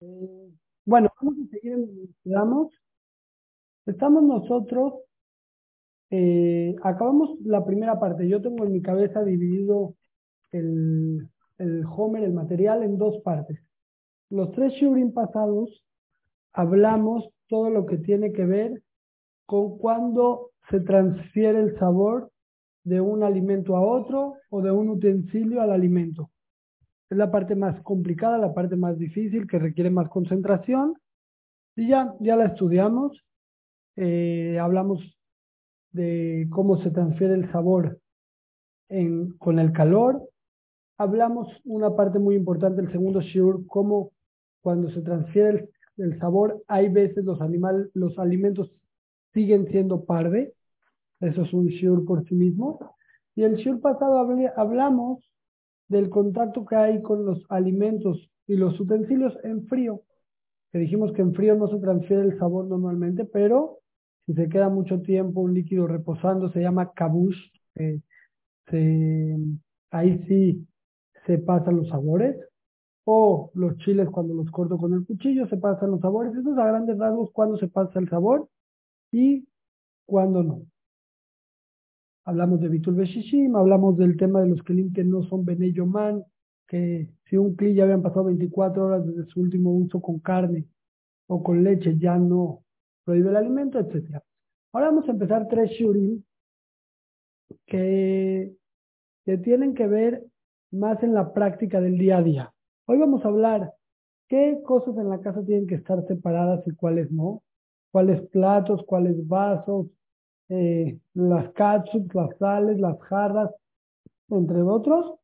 Bueno, vamos a seguir en donde. Estamos nosotros, eh, acabamos la primera parte. Yo tengo en mi cabeza dividido el, el Homer, el material, en dos partes. Los tres shurim pasados hablamos todo lo que tiene que ver con cuando se transfiere el sabor de un alimento a otro o de un utensilio al alimento. Es la parte más complicada, la parte más difícil, que requiere más concentración. Y ya, ya la estudiamos. Eh, hablamos de cómo se transfiere el sabor en, con el calor. Hablamos una parte muy importante, el segundo shiur, cómo cuando se transfiere el, el sabor, hay veces los, animal, los alimentos siguen siendo parve. Eso es un shiur por sí mismo. Y el shiur pasado hablamos del contacto que hay con los alimentos y los utensilios en frío. Que dijimos que en frío no se transfiere el sabor normalmente, pero si se queda mucho tiempo un líquido reposando, se llama kabush. ahí sí se pasan los sabores. O los chiles cuando los corto con el cuchillo se pasan los sabores. Eso es a grandes rasgos cuando se pasa el sabor y cuando no. Hablamos de Bitul Beshishim, hablamos del tema de los kelim que no son Beneyoman, que si un kli ya habían pasado 24 horas desde su último uso con carne o con leche, ya no prohíbe el alimento, etc. Ahora vamos a empezar tres shurim que, que tienen que ver más en la práctica del día a día. Hoy vamos a hablar qué cosas en la casa tienen que estar separadas y cuáles no, cuáles platos, cuáles vasos, eh, las catsups, las sales, las jarras, entre otros.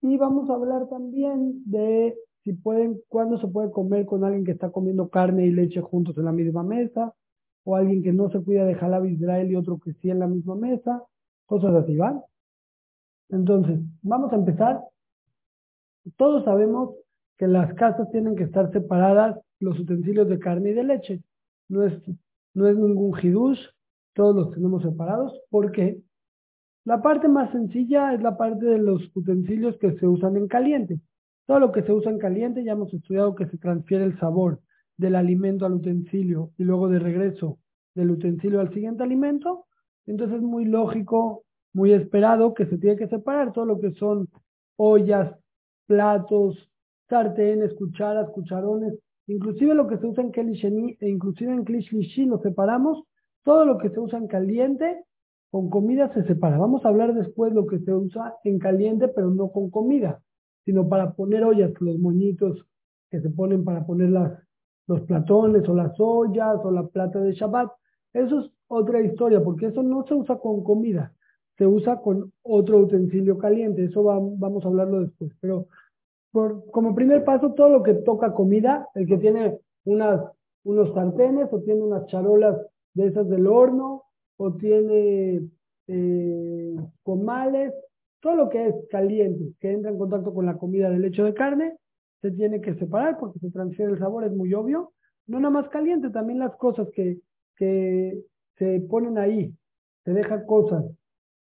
Y vamos a hablar también de si pueden, cuándo se puede comer con alguien que está comiendo carne y leche juntos en la misma mesa, o alguien que no se cuida de Jalab Israel y otro que sí en la misma mesa, cosas así, ¿van? Entonces, vamos a empezar. Todos sabemos que las casas tienen que estar separadas los utensilios de carne y de leche. No es, no es ningún hidush, todos los tenemos separados, porque la parte más sencilla es la parte de los utensilios que se usan en caliente. Todo lo que se usa en caliente ya hemos estudiado que se transfiere el sabor del alimento al utensilio y luego de regreso del utensilio al siguiente alimento. Entonces es muy lógico, muy esperado que se tiene que separar todo lo que son ollas, platos, sartenes, cucharas, cucharones, inclusive lo que se usa en Kelly e inclusive en Klish lo separamos todo lo que se usa en caliente con comida se separa. Vamos a hablar después lo que se usa en caliente, pero no con comida, sino para poner ollas, los moñitos que se ponen para poner los platones o las ollas o la plata de Shabbat. Eso es otra historia, porque eso no se usa con comida, se usa con otro utensilio caliente. Eso vamos a hablarlo después. Pero como primer paso, todo lo que toca comida, el que tiene unos sartenes o tiene unas charolas de esas del horno, o tiene eh, comales, todo lo que es caliente, que entra en contacto con la comida del lecho de carne, se tiene que separar porque se transfiere el sabor, es muy obvio. No nada más caliente, también las cosas que, que se ponen ahí, se dejan cosas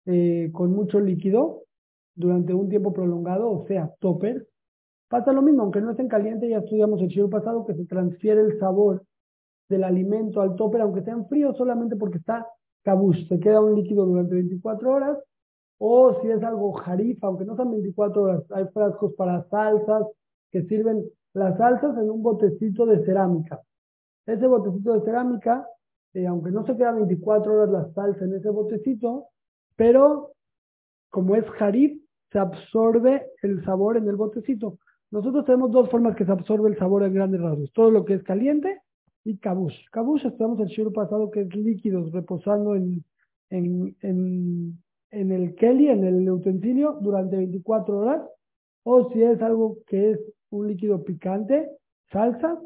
eh, con mucho líquido durante un tiempo prolongado, o sea, topper, pasa lo mismo, aunque no estén caliente, ya estudiamos el siglo pasado que se transfiere el sabor del alimento al topper, aunque sea en frío, solamente porque está cabush, se queda un líquido durante 24 horas, o si es algo jarifa, aunque no sean 24 horas, hay frascos para salsas que sirven las salsas en un botecito de cerámica. Ese botecito de cerámica, eh, aunque no se queda 24 horas la salsa en ese botecito, pero como es jarif, se absorbe el sabor en el botecito. Nosotros tenemos dos formas que se absorbe el sabor en grandes rasgos. Todo lo que es caliente y kabush. Kabush estamos el shiur pasado que es líquidos reposando en, en, en, en el keli, en el utensilio, durante 24 horas. O si es algo que es un líquido picante, salsa,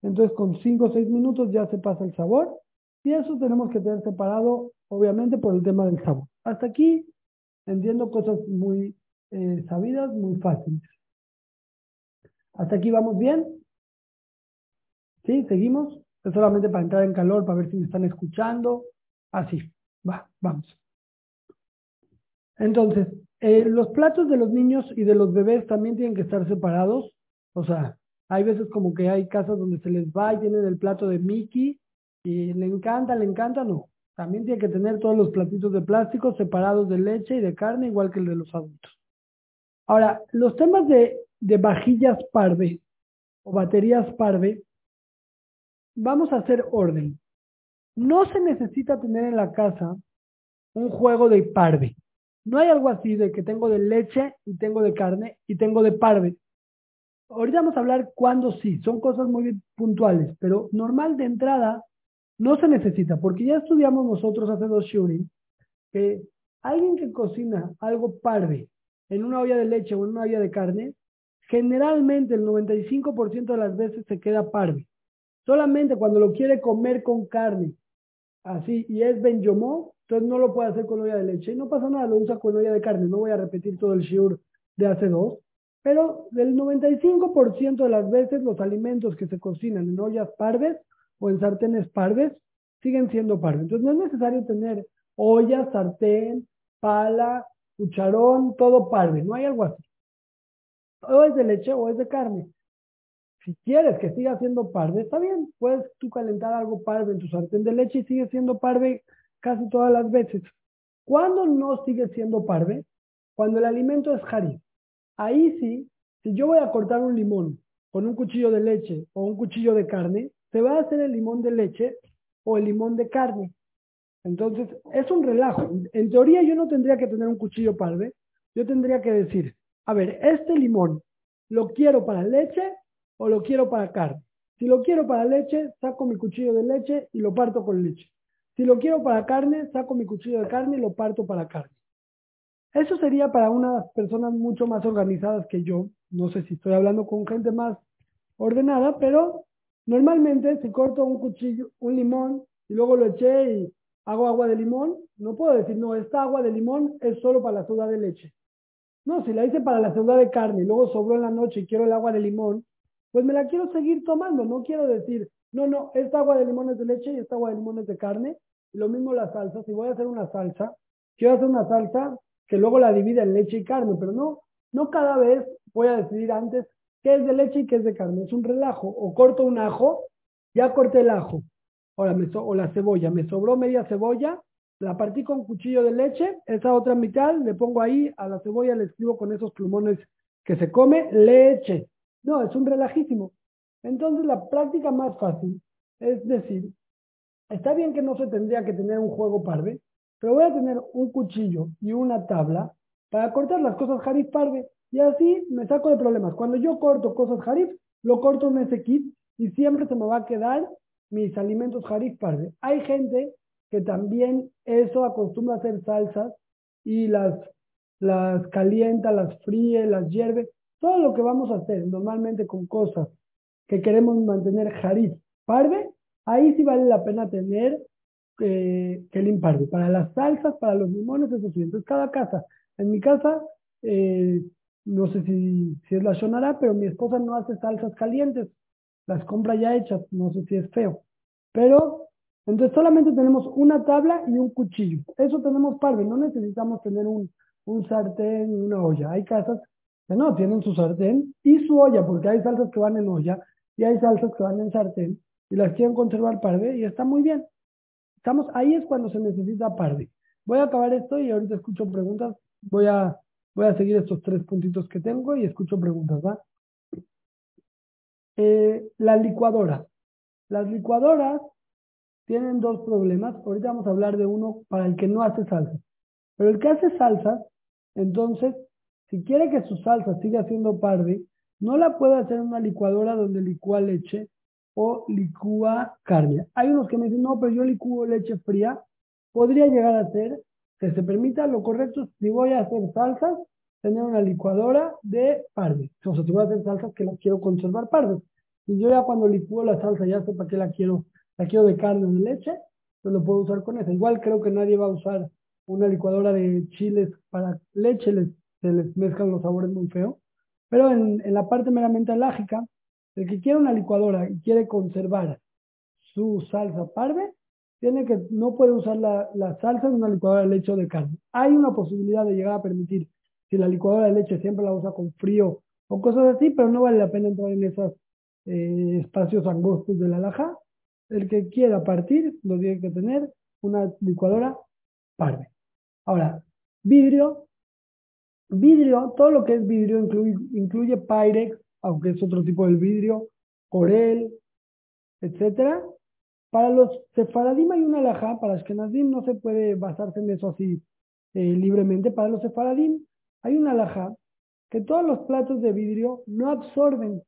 entonces con 5 o 6 minutos ya se pasa el sabor. Y eso tenemos que tener separado, obviamente, por el tema del sabor. Hasta aquí entiendo cosas muy eh, sabidas, muy fáciles. ¿Hasta aquí vamos bien? ¿Sí? ¿Seguimos? Solamente para entrar en calor, para ver si me están escuchando. Así, va, vamos. Entonces, eh, los platos de los niños y de los bebés también tienen que estar separados. O sea, Hay veces como que hay casas donde se les va y tienen el plato de Mickey y le encanta, le encanta, no. También tiene que tener todos los platitos de plástico separados de leche y de carne, igual que el de los adultos. Ahora, los temas de, de vajillas parve o baterías parve, vamos a hacer orden. No se necesita tener en la casa un juego de parve. No hay algo así de que tengo de leche y tengo de carne y tengo de parve. Ahorita vamos a hablar cuándo sí, son cosas muy puntuales, pero normal de entrada no se necesita, porque ya estudiamos nosotros hace dos shuri que alguien que cocina algo parve en una olla de leche o en una olla de carne, generalmente el 95% de las veces se queda parve. Solamente cuando lo quiere comer con carne, así, y es benyomó, entonces no lo puede hacer con olla de leche. Y no pasa nada, lo usa con olla de carne. No voy a repetir todo el shiur de hace dos. Pero del 95% de las veces los alimentos que se cocinan en ollas parves o en sartenes parves siguen siendo parves. Entonces no es necesario tener olla, sartén, pala, cucharón, todo parve. No hay algo así. O es de leche o es de carne. Si quieres que siga siendo parve, está bien. Puedes tú calentar algo parve en tu sartén de leche y sigue siendo parve casi todas las veces. ¿Cuándo no sigue siendo parve? Cuando el alimento es jari. Ahí sí, si yo voy a cortar un limón con un cuchillo de leche o un cuchillo de carne, se va a hacer el limón de leche o el limón de carne. Entonces, es un relajo. En teoría yo no tendría que tener un cuchillo parve, yo tendría que decir, a ver, este limón, ¿lo quiero para leche o lo quiero para carne? Si lo quiero para leche, saco mi cuchillo de leche y lo parto con leche. Si lo quiero para carne, saco mi cuchillo de carne y lo parto para carne. Eso sería para unas personas mucho más organizadas que yo. No sé si estoy hablando con gente más ordenada, pero normalmente si corto un cuchillo, un limón y luego lo eché y hago agua de limón, no puedo decir, no, esta agua de limón es solo para la soda de leche. No, si la hice para la soda de carne y luego sobró en la noche y quiero el agua de limón, pues me la quiero seguir tomando. No quiero decir, no, no, esta agua de limón es de leche y esta agua de limón es de carne. Lo mismo la salsa. Si voy a hacer una salsa, quiero hacer una salsa que luego la divida en leche y carne, pero no, no cada vez voy a decidir antes qué es de leche y qué es de carne. Es un relajo. O corto un ajo, ya corté el ajo. Ahora me o la cebolla, me sobró media cebolla, la partí con cuchillo de leche, esa otra mitad le pongo ahí, a la cebolla le escribo con esos plumones que se come, leche. No, es un relajísimo. Entonces la práctica más fácil es decir, está bien que no se tendría que tener un juego parve, pero voy a tener un cuchillo y una tabla para cortar las cosas jarif parve. Y así me saco de problemas. Cuando yo corto cosas jarif, lo corto en ese kit y siempre se me va a quedar mis alimentos jarif parve. Hay gente que también eso acostumbra a hacer salsas y las, las calienta, las fríe, las hierve. Todo lo que vamos a hacer normalmente con cosas que queremos mantener jarif parve, ahí sí vale la pena tener eh, limparle. Para las salsas, para los limones, eso sí. Entonces, cada casa. En mi casa, eh, no sé si, si es la sonará, pero mi esposa no hace salsas calientes. Las compra ya hechas. No sé si es feo. Pero, entonces solamente tenemos una tabla y un cuchillo. Eso tenemos parve. No necesitamos tener un, un sartén y una olla. Hay casas no tienen su sartén y su olla, porque hay salsas que van en olla y hay salsas que van en sartén y las quieren conservar parve y está muy bien. Estamos, ahí es cuando se necesita parve. Voy a acabar esto y ahorita escucho preguntas. Voy a, voy a seguir estos tres puntitos que tengo y escucho preguntas, ¿va? Eh, la licuadora. Las licuadoras tienen dos problemas. Ahorita vamos a hablar de uno para el que no hace salsa. Pero el que hace salsa, entonces, si quiere que su salsa siga siendo parve, no la puede hacer en una licuadora donde licúa leche o licúa carne. Hay unos que me dicen, no, pero yo licúo leche fría. Podría llegar a ser que se permita lo correcto si voy a hacer salsas, tener una licuadora de parve. O sea, si voy a hacer salsas que las quiero conservar parve. Y yo ya cuando licúo la salsa ya sé para qué la quiero, la quiero de carne o de leche, pues lo puedo usar con esa. Igual creo que nadie va a usar una licuadora de chiles para leche, se les mezclan los sabores muy feo. Pero en, en la parte meramente alágica, el que quiere una licuadora y quiere conservar su salsa parve, tiene que, no puede usar la, salsa en una licuadora de leche o de carne. Hay una posibilidad de llegar a permitir si la licuadora de leche siempre la usa con frío o cosas así, pero no vale la pena entrar en esas eh, espacios angostos de la alhaja. El que quiera partir lo tiene que tener una licuadora parve. Ahora, vidrio. Vidrio, todo lo que es vidrio incluye, incluye Pyrex, aunque es otro tipo de vidrio, Corel, etcétera. Para los sefaradim hay una alhaja, para Ashkenazim no se puede basarse en eso así eh, libremente. Para los sefaradim hay una alhaja que todos los platos de vidrio no absorben.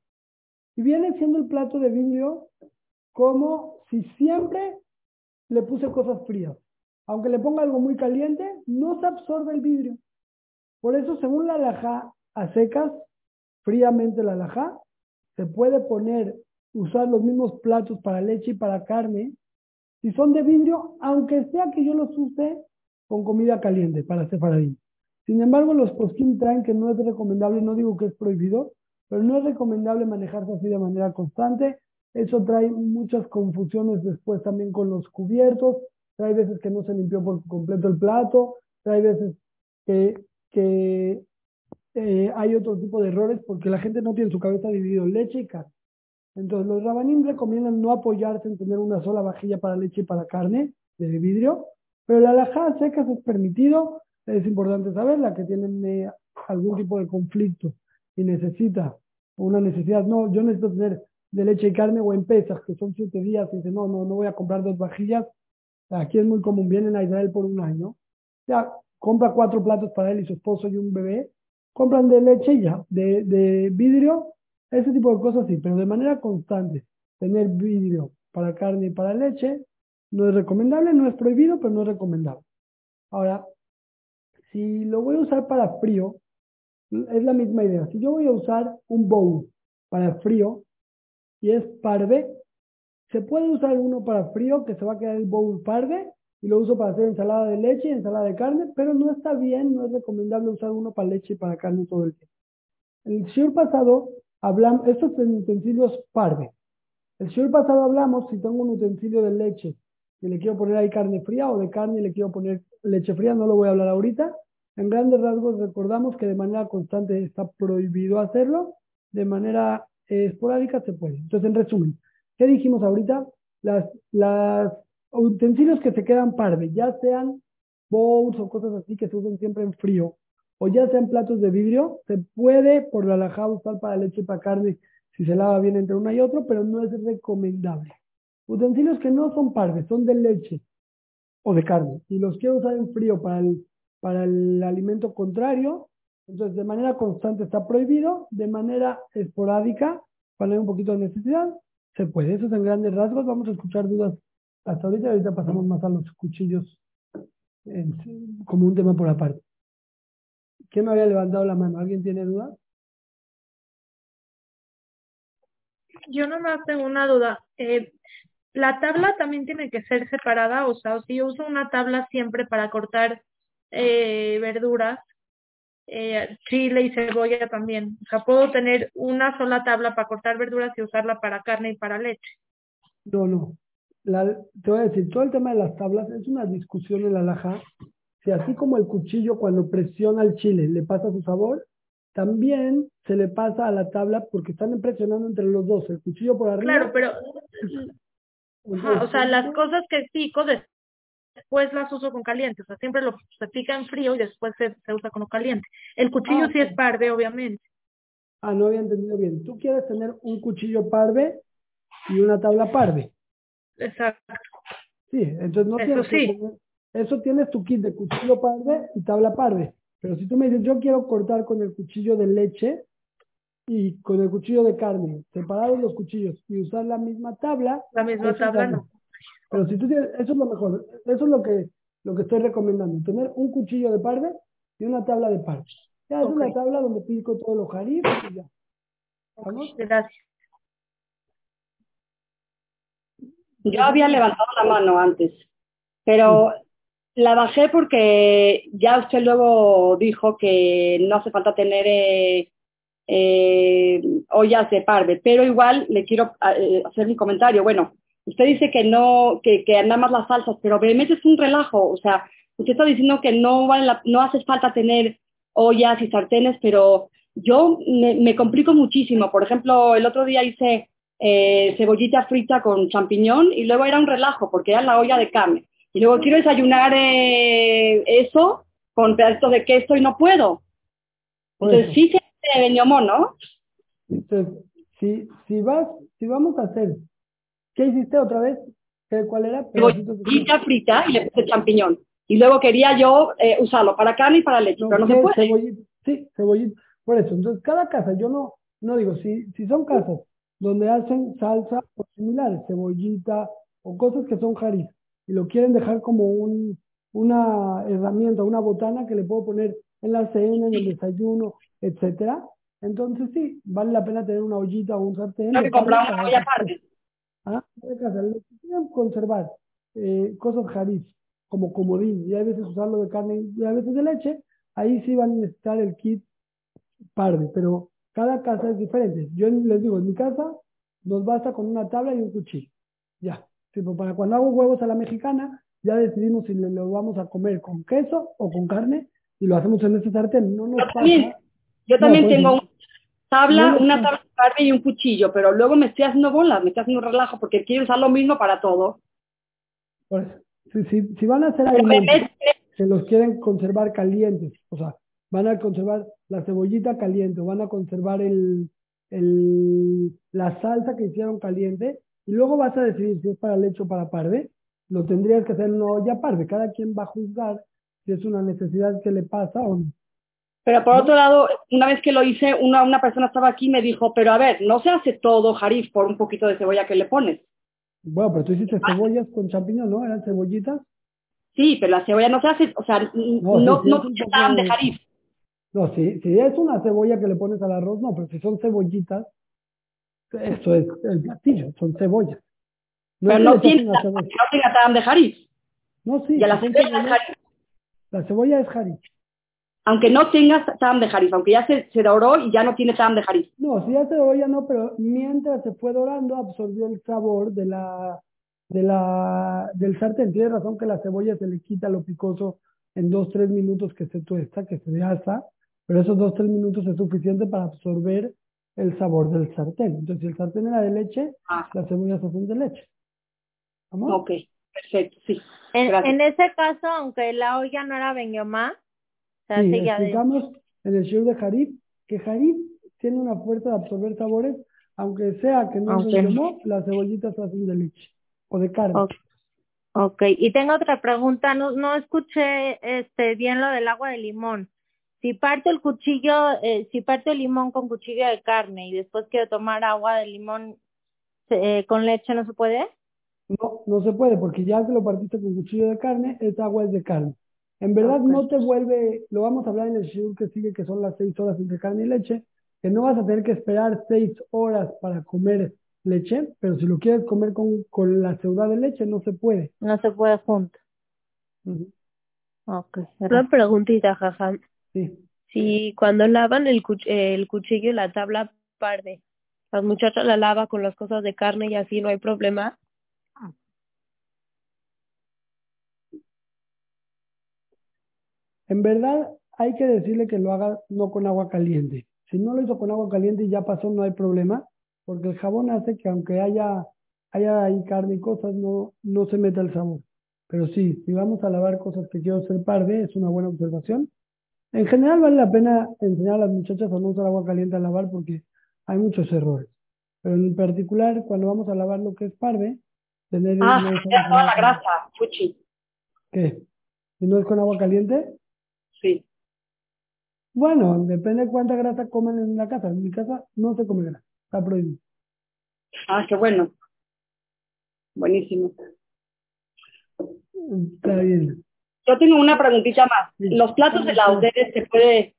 Y viene siendo el plato de vidrio como si siempre le puse cosas frías. Aunque le ponga algo muy caliente, no se absorbe el vidrio. Por eso, según la alhaja a secas, fríamente la alhaja, se puede poner, usar los mismos platos para leche y para carne, si son de vidrio, aunque sea que yo los use con comida caliente para separadín. Sin embargo, los poskim traen que no es recomendable, no digo que es prohibido, pero no es recomendable manejarse así de manera constante. Eso trae muchas confusiones después también con los cubiertos. Trae veces que no se limpió por completo el plato. Trae veces que, que eh, hay otro tipo de errores porque la gente no tiene su cabeza dividido en leche y carne. Entonces, los rabanim recomiendan no apoyarse en tener una sola vajilla para leche y para carne de vidrio, pero la alajada seca es permitido. Es importante saber, la que tienen eh, algún tipo de conflicto y necesita una necesidad, no, yo necesito tener de leche y carne o en pesas, que son siete días, y dice, no, no, no voy a comprar dos vajillas, aquí es muy común, vienen a Israel por un año, ya, compra cuatro platos para él y su esposo y un bebé, compran de leche ya, de, vidrio, ese tipo de cosas sí, pero de manera constante, tener vidrio para carne y para leche, no es recomendable, no es prohibido, pero no es recomendable. Ahora, si lo voy a usar para frío, es la misma idea. Si yo voy a usar un bowl para frío y es parve, se puede usar uno para frío que se va a quedar el bowl parve y lo uso para hacer ensalada de leche y ensalada de carne, pero no está bien, no es recomendable usar uno para leche y para carne todo el tiempo. El shiur pasado hablamos, estos son utensilios parve. El shiur pasado hablamos si tengo un utensilio de leche y le quiero poner ahí carne fría o de carne y le quiero poner leche fría, no lo voy a hablar ahorita. En grandes rasgos recordamos que de manera constante está prohibido hacerlo, de manera esporádica se puede. Entonces, en resumen, ¿qué dijimos ahorita? Las, las utensilios que se quedan parve, ya sean bowls o cosas así que se usan siempre en frío, o ya sean platos de vidrio, se puede por la alhaja usar para leche y para carne si se lava bien entre uno y otro, pero no es recomendable. Utensilios que no son parves, son de leche o de carne, y los quiero usar en frío para el, para el alimento contrario, entonces de manera constante está prohibido, de manera esporádica, cuando hay un poquito de necesidad, se puede. Eso es en grandes rasgos. Vamos a escuchar dudas hasta ahorita. Ahorita pasamos más a los cuchillos como un tema por aparte. ¿Quién me había levantado la mano? ¿Alguien tiene dudas? Yo nomás tengo una duda. Eh, la tabla también tiene que ser separada, o sea, si yo uso una tabla siempre para cortar eh, verduras, eh, chile y cebolla también. O sea, puedo tener una sola tabla para cortar verduras y usarla para carne y para leche. No, no. Te voy a decir, todo el tema de las tablas es una discusión en la laja. Si así como el cuchillo cuando presiona el chile le pasa su sabor, también se le pasa a la tabla porque están presionando entre los dos, el cuchillo por arriba. Claro, pero o sea, las cosas que pico después las uso con caliente, o sea, siempre lo se pica en frío y después se, usa con caliente. El cuchillo ah, sí es parve, obviamente. Ah, no había entendido bien. Tú quieres tener un cuchillo parve y una tabla parve. Exacto. Sí, entonces no eso sí. eso tienes tu kit de cuchillo parve y tabla parve. Pero si tú me dices, yo quiero cortar con el cuchillo de leche, y con el cuchillo de carne, separados los cuchillos y usar la misma tabla. La misma tabla no. Pero si tú tienes, eso es lo mejor, eso es lo que, lo que estoy recomendando, tener un cuchillo de parve y una tabla de parve. Ya es una tabla donde pico todo los jaribes y ya. Gracias. Yo había levantado la mano antes, pero la bajé porque ya usted luego dijo que no hace falta tener eh, eh, ollas de parve, pero igual le quiero eh, hacer mi comentario. Bueno, usted dice que no, que, que nada más las salsas, pero obviamente es un relajo, o sea, usted está diciendo que no, vale no hace falta tener ollas y sartenes, pero yo me, complico muchísimo. Por ejemplo, el otro día hice eh, cebollita frita con champiñón y luego era un relajo porque era la olla de carne. Y luego quiero desayunar eh, eso con pedacitos de queso y no puedo. Entonces sí se veñomó, ¿no? Entonces, si, si vas, si vamos a hacer, ¿qué hiciste otra vez? ¿Qué, ¿Cuál era? Cebollita frita y le puse champiñón. Y luego quería yo eh, usarlo para carne y para leche, pero no se puede. Cebollita, sí, cebollita. Por eso, entonces cada casa, yo no, no digo, si, si son casas donde hacen salsa o similares, cebollita o cosas que son jariz, y lo quieren dejar como un, una herramienta, una botana que le puedo poner en la cena, en el desayuno, etcétera. Entonces sí, vale la pena tener una ollita o un sartén. No que una olla aparte. Ah, casa, conservar eh, cosas jariz, como comodín, y a veces usarlo de carne y a veces de leche, ahí sí van a necesitar el kit parde, pero cada casa es diferente. Yo les digo, en mi casa nos basta con una tabla y un cuchillo. Ya. Tipo, para cuando hago huevos a la mexicana, ya decidimos si lo vamos a comer con queso o con carne y lo hacemos en ese sartén. No nos yo también, yo también pues, tengo una tabla, una tabla de carne y un cuchillo, pero luego me estoy haciendo bolas, me estoy haciendo relajo porque quiero usar lo mismo para todo. Pues, si, si, van a hacer alimentos, se los quieren conservar calientes, o sea, van a conservar la cebollita caliente, van a conservar el, el, la salsa que hicieron caliente, y luego vas a decidir si es para leche o para parve, lo tendrías que hacer en una olla parve. Cada quien va a juzgar si es una necesidad que le pasa o no. Pero por otro lado, una vez que lo hice, una, una persona estaba aquí y me dijo, pero a ver, no se hace todo jarif por un poquito de cebolla que le pones. Bueno, pero tú hiciste cebollas con champiñón, ¿no? ¿Eran cebollitas? Sí, pero la cebolla no se hace, o sea, no, no, no, de jarif. No, si, si es una cebolla que le pones al arroz, no, pero si son cebollitas, eso es el platillo, son cebollas. No pero no tiene, no tenga tam de jarif. No, sí. Y la cebolla es jarif. La cebolla es. Aunque no tengas tam de jarif, aunque ya se, se doró y ya no tiene tam de jarif. No, si ya se doró ya no, pero mientras se fue dorando absorbió el sabor de la, de la, del sartén. Tienes razón que la cebolla se le quita lo picoso en dos, tres minutos que se tuesta, que se asa pero esos dos, tres minutos es suficiente para absorber el sabor del sartén. Entonces, si el sartén era de leche, ah. las cebollas son de leche. ¿Vamos? Ok, perfecto, sí. En, ese caso, aunque la olla no era benyomá, se sí, explicamos en el show de Jarib que Jarib tiene una fuerza de absorber sabores, aunque sea que no okay. las cebollitas se hacen de leche o de carne. Okay. ok, y tengo otra pregunta, no, no escuché este bien lo del agua de limón si parto el cuchillo, eh, si parto el limón con cuchillo de carne y después quiero tomar agua de limón eh, con leche, ¿no se puede? No, no se puede, porque ya que lo partiste con cuchillo de carne, esa agua es de carne. En verdad no te vuelve, lo vamos a hablar en el shiur que sigue, que son las seis horas entre carne y leche, que no vas a tener que esperar seis horas para comer leche, pero si lo quieres comer con, con la ciudad de leche, no se puede. No se puede junto. Una preguntita, Si cuando lavan el, el cuchillo y la tabla parde, las muchachas la lava con las cosas de carne y así no hay problema. En verdad, hay que decirle que lo haga no con agua caliente. Si no lo hizo con agua caliente y ya pasó, no hay problema, porque el jabón hace que aunque haya, haya ahí carne y cosas, no, no se meta el sabor. Pero sí, si vamos a lavar cosas que quiero hacer parde, es una buena observación. En general vale la pena enseñar a las muchachas a no usar agua caliente a lavar porque hay muchos errores. Pero en particular, cuando vamos a lavar lo que es parve, tener... Ah, toda la grasa, fuchi. ¿Qué? ¿Si no es con agua caliente? Sí. Bueno, depende de cuánta grasa comen en la casa. En mi casa no se come grasa, está prohibido. Ah, qué bueno. Buenísimo. Está bien. Yo tengo una preguntita más. ¿Los platos de la se puede,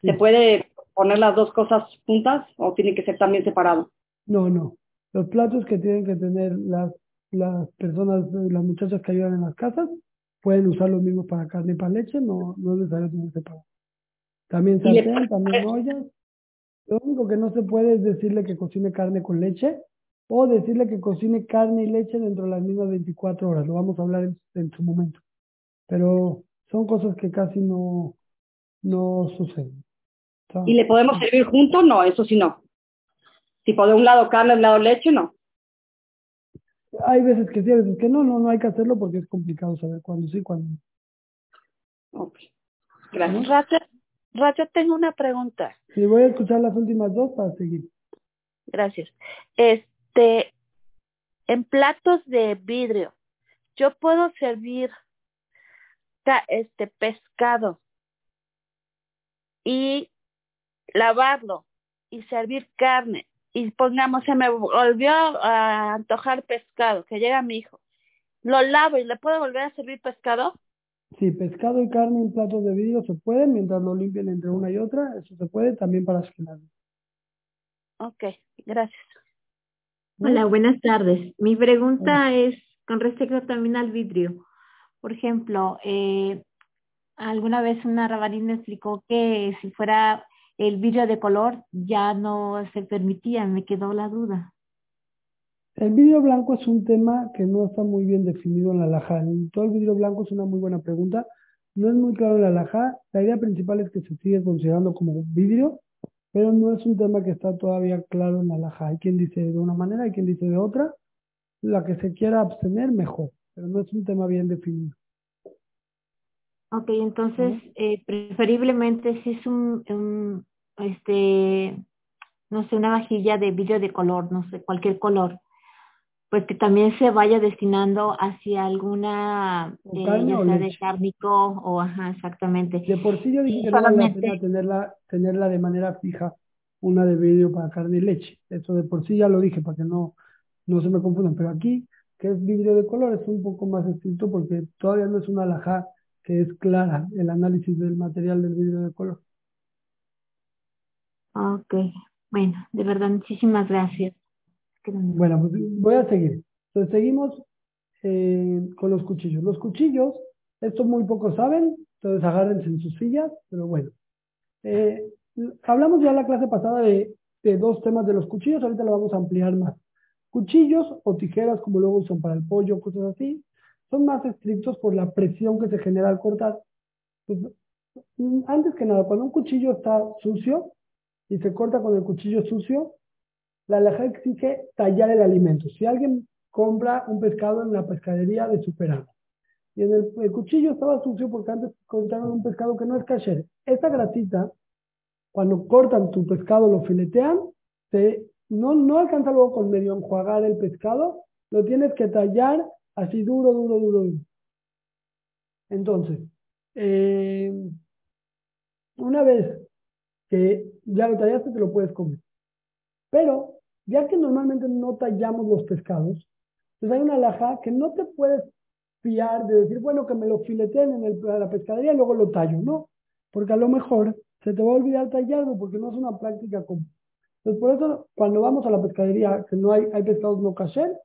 se puede poner las dos cosas juntas o tiene que ser también separado? No, no. Los platos que tienen que tener las, las personas, las muchachas que ayudan en las casas, pueden usar los mismos para carne y para leche, no, no es necesario tener separado. También sartén, también ollas. Lo único que no se puede es decirle que cocine carne con leche o decirle que cocine carne y leche dentro de las mismas 24 horas. Lo vamos a hablar en su momento pero son cosas que casi no, no suceden. ¿Y le podemos servir juntos? No, eso sí no. Tipo de un lado carne, de un lado leche, no. Hay veces que sí, hay veces que no, no, no hay que hacerlo porque es complicado saber cuándo sí, cuándo no. Ok. Gracias. Racha, tengo una pregunta. Sí, voy a escuchar las últimas dos para seguir. Gracias. Este, en platos de vidrio, yo puedo servir este pescado y lavarlo y servir carne. Y pongamos se me volvió a antojar pescado que llega mi hijo. Lo lavo y le puedo volver a servir pescado. Sí pescado y carne en platos de vidrio se puede mientras lo limpien entre una y otra eso se puede también para esquinar Ok, gracias. Hola buenas tardes. Mi pregunta es con respecto también al vidrio por ejemplo, eh, alguna vez una rabarina explicó que si fuera el vidrio de color ya no se permitía, me quedó la duda. El vidrio blanco es un tema que no está muy bien definido en la laja. Todo el vidrio blanco es una muy buena pregunta. No es muy claro en la laja. La idea principal es que se sigue considerando como vidrio, pero no es un tema que está todavía claro en la laja. Hay quien dice de una manera, hay quien dice de otra. La que se quiera abstener, mejor pero no es un tema bien definido. Ok, entonces, eh, preferiblemente si es un, este, no sé, una vajilla de vidrio de color, no sé, cualquier color, pues que también se vaya destinando hacia alguna, eh, ya sea de cárnico o, ajá, exactamente. De por sí yo dije que no vale la pena tenerla, tenerla de manera fija, una de vidrio para carne y leche. Eso de por sí ya lo dije para que no, no se me confundan, pero aquí que es vidrio de color, es un poco más estricto porque todavía no es una alhaja que es clara el análisis del material del vidrio de color. Ok, bueno, de verdad, muchísimas gracias. Bueno, pues voy a seguir. Entonces seguimos eh, con los cuchillos. Los cuchillos, esto muy pocos saben, entonces agárrense en sus sillas, pero bueno. Eh, hablamos ya en la clase pasada de, de dos temas de los cuchillos, ahorita lo vamos a ampliar más. Cuchillos o tijeras, como luego usan para el pollo, cosas así, son más estrictos por la presión que se genera al cortar. Pues, mm, antes que nada, cuando un cuchillo está sucio y se corta con el cuchillo sucio, la alhaja exige tallar el alimento. Si alguien compra un pescado en la pescadería de superado y en el, cuchillo estaba sucio porque antes cortaron un pescado que no es kasher, esa grasita, cuando cortan tu pescado, lo filetean, se no, no alcanza luego con medio enjuagar el pescado, lo tienes que tallar así duro, duro, duro, duro. Entonces, eh, una vez que ya lo tallaste, te lo puedes comer. Pero, ya que normalmente no tallamos los pescados, pues hay una alhaja que no te puedes fiar de decir, bueno, que me lo fileteen en, el, la pescadería y luego lo tallo, ¿no? Porque a lo mejor se te va a olvidar tallarlo porque no es una práctica común. Entonces, por eso, cuando vamos a la pescadería, que no hay, hay pescados no kasher,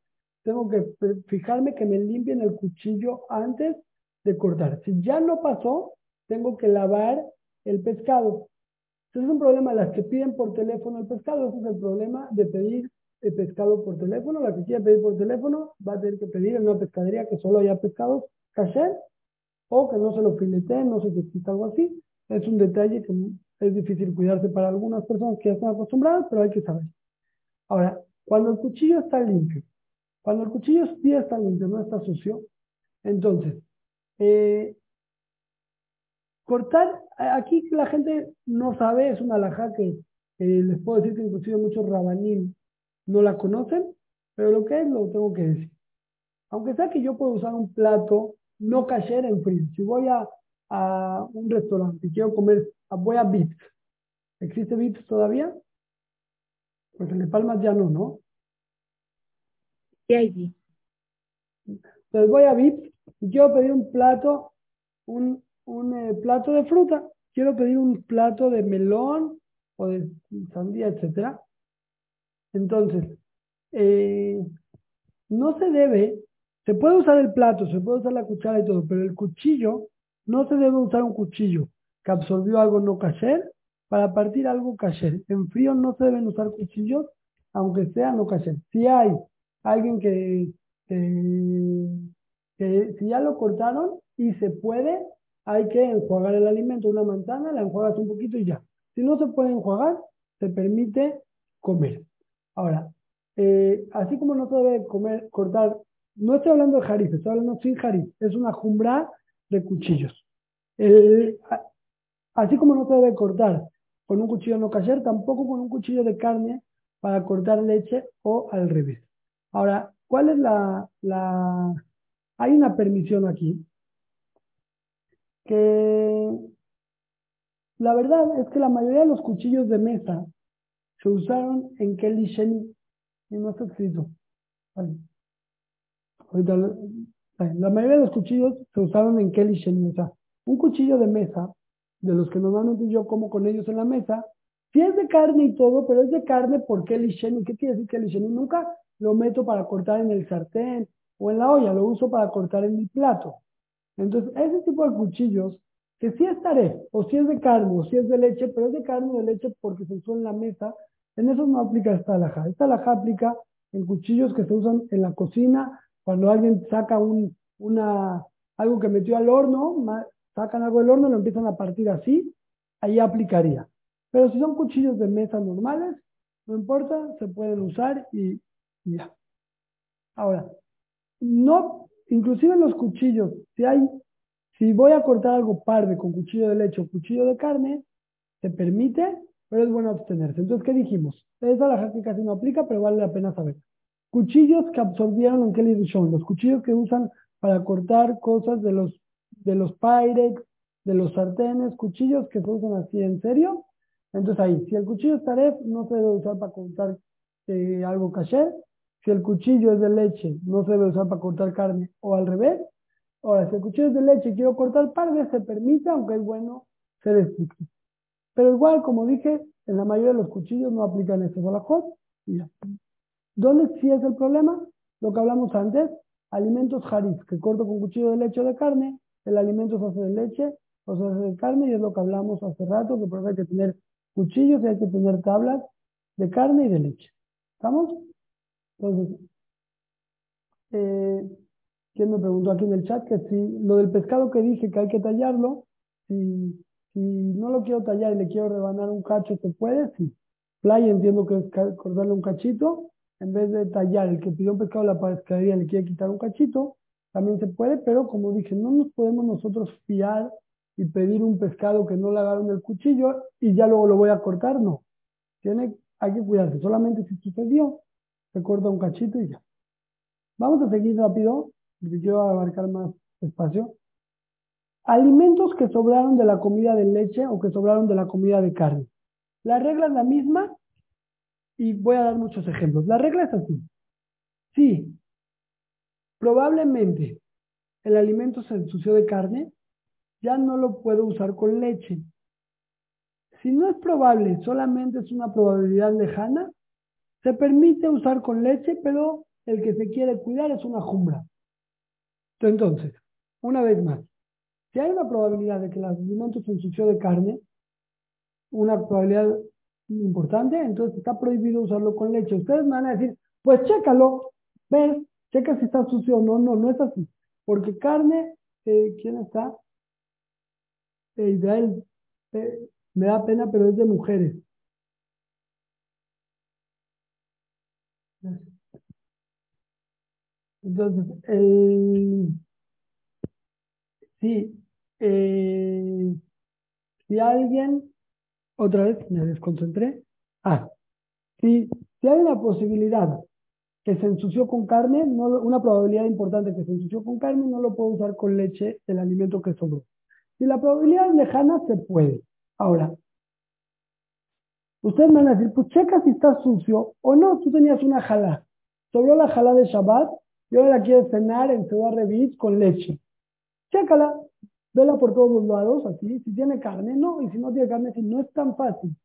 tengo que fijarme que me limpien el cuchillo antes de cortar. Si ya no pasó, tengo que lavar el pescado. Es un problema las que piden por teléfono el pescado. Ese es el problema de pedir el pescado por teléfono. La que quiere pedir por teléfono va a tener que pedir en una pescadería que solo haya pescados kasher o que no se lo fileteen, no se quita algo así. Es un detalle que es difícil cuidarse para algunas personas que ya están acostumbradas, pero hay que saber. Ahora, cuando el cuchillo está limpio, cuando el cuchillo sí está limpio, no está sucio, entonces, eh, cortar, aquí la gente no sabe, es una alhaja que les puedo decir que inclusive muchos rabanín no la conocen, pero lo que es lo tengo que decir. Aunque sea que yo puedo usar un plato no kasher en frío, si voy a, a un restaurante y quiero comer voy a Vips. ¿Existe Vips todavía? Porque en Palmas ya no, ¿no? Sí, hay Entonces voy a y quiero pedir un plato, un, un eh, plato de fruta. Quiero pedir un plato de melón o de sandía, etcétera. Entonces, eh, no se debe, se puede usar el plato, se puede usar la cuchara y todo, pero el cuchillo, no se debe usar un cuchillo que absorbió algo no kasher para partir algo kasher. En frío no se deben usar cuchillos, aunque sea no kasher. Si hay alguien que, si ya lo cortaron y se puede, hay que enjuagar el alimento. Una manzana, la enjuagas un poquito y ya. Si no se puede enjuagar, se permite comer. Ahora, eh, así como no se debe comer, cortar, no estoy hablando de jariz, estoy hablando sin jariz, es una jumbra de cuchillos. Así como no se debe cortar con un cuchillo no cayer, tampoco con un cuchillo de carne para cortar leche o al revés. Ahora, ¿cuál es la. Hay una permisión aquí que la verdad es que la mayoría de los cuchillos de mesa se usaron en Kelly Sheni y no está escrito. la mayoría de los cuchillos se usaron en Kelly Sheni. O sea, un cuchillo de mesa, de los que normalmente yo como con ellos en la mesa, si es de carne y todo, pero es de carne por Kelly Sheni. ¿Qué quiere decir Kelly Sheni? Nunca lo meto para cortar en el sartén o en la olla, lo uso para cortar en mi plato. Entonces, ese tipo de cuchillos, que si es o si es de carne, o si es de leche, pero es de carne o de leche porque se usó en la mesa, en eso no aplica esta alhaja. Esta alhaja aplica en cuchillos que se usan en la cocina, cuando alguien saca un, una, algo que metió al horno, sacan algo del horno, lo empiezan a partir así, ahí aplicaría. Pero si son cuchillos de mesa normales, no importa, se pueden usar y, ya. Ahora, no, inclusive los cuchillos, si hay, si voy a cortar algo parde con cuchillo de leche o cuchillo de carne, se permite pero es bueno abstenerse. Entonces, ¿qué dijimos? Esa la que casi no aplica, pero vale la pena saber. Cuchillos que absorbieron en Kelly los cuchillos que usan para cortar cosas de los, de los Pyrex, de los sartenes, cuchillos que se usan así en serio. Entonces ahí, si el cuchillo es taref, no se debe usar para cortar eh, algo caché. Si el cuchillo es de leche, no se debe usar para cortar carne o al revés. Ahora, si el cuchillo es de leche y quiero cortar parve, se permite, aunque es bueno ser estricto. Pero igual, como dije, en la mayoría de los cuchillos no aplican estos alajot. ¿Dónde sí es el problema? Lo que hablamos antes, alimentos jariz, que corto con cuchillo de leche o de carne, el alimento se hace de leche o se hace de carne, y es lo que hablamos hace rato, que por eso hay que tener cuchillos y hay que tener tablas de carne y de leche. ¿Estamos? Entonces, eh, ¿quién me preguntó aquí en el chat que si lo del pescado que dije que hay que tallarlo, si si no lo quiero tallar y le quiero rebanar un cacho, ¿se puede? Sí. Playa entiendo que es cortarle un cachito. En vez de tallar, el que pidió un pescado la pescadería le quiere quitar un cachito, también se puede, pero como dije, no nos podemos nosotros fiar y pedir un pescado que no le agarren el cuchillo y ya luego lo voy a cortar, no. Tiene, hay que cuidarse, solamente si sucedió, se corta un cachito y ya. Vamos a seguir rápido, porque quiero abarcar más espacio. Alimentos que sobraron de la comida de leche o que sobraron de la comida de carne. La regla es la misma y voy a dar muchos ejemplos. La regla es así. Sí, probablemente el alimento se ensució de carne, ya no lo puedo usar con leche. Si no es probable, solamente es una probabilidad lejana, se permite usar con leche, pero el que se quiere cuidar es una jumbra. Entonces, una vez más, si hay una probabilidad de que el alimento se ensució de carne, una probabilidad importante, entonces está prohibido usarlo con leche. Ustedes me van a decir, pues chécalo, ves, checa si está sucio o no. No, no es así. Porque carne, eh, ¿quién está? Eh, Israel, eh, me da pena, pero es de mujeres. Entonces, el, sí, si alguien, otra vez me desconcentré, ah, si, si hay una posibilidad que se ensució con carne, no, una probabilidad importante que se ensució con carne, no lo puedo usar con leche el alimento que sobró. Si la probabilidad es lejana, se puede. Ahora, ustedes van a decir, pues checa si está sucio o no, tú tenías una jala, sobró la jala de Shabbat y ahora la quieres cenar en Ciudad Revit con leche. Chécala, vela por todos los lados, así, si tiene carne, no, y si no tiene carne, si no es tan fácil,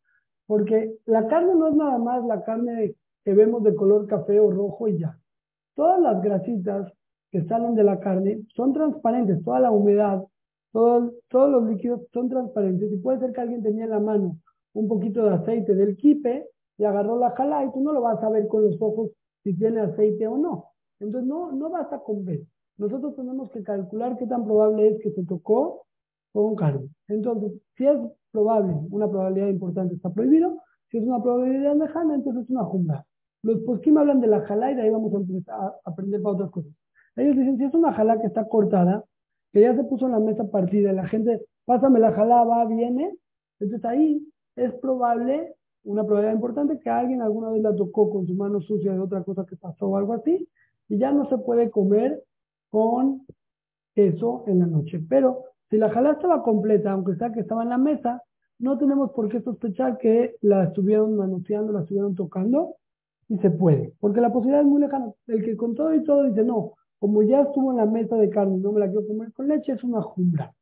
porque la carne no es nada más la carne que vemos de color café o rojo y ya. Todas las grasitas que salen de la carne son transparentes, toda la humedad, todos los líquidos son transparentes y puede ser que alguien tenía en la mano un poquito de aceite del kipe y agarró la jala y tú no lo vas a ver con los ojos si tiene aceite o no. Entonces no, no basta con ver nosotros tenemos que calcular qué tan probable es que se tocó con carne. Entonces, si es probable, una probabilidad importante está prohibido, si es una probabilidad lejana, entonces es una jumba. Los poskim hablan de la jalá y de ahí vamos a aprender para otras cosas. Ellos dicen, si es una jalá que está cortada, que ya se puso en la mesa partida la gente, pásame la jalá, va, viene, entonces ahí es probable, una probabilidad importante, que alguien alguna vez la tocó con su mano sucia de otra cosa que pasó o algo así, y ya no se puede comer con eso en la noche. Pero si la jalá estaba completa, aunque sea que estaba en la mesa, no tenemos por qué sospechar que la estuvieron manoseando, la estuvieron tocando, y se puede, porque la posibilidad es muy lejana. El que con todo y todo dice, no, como ya estuvo en la mesa de carne no me la quiero comer con leche, es una jumbra.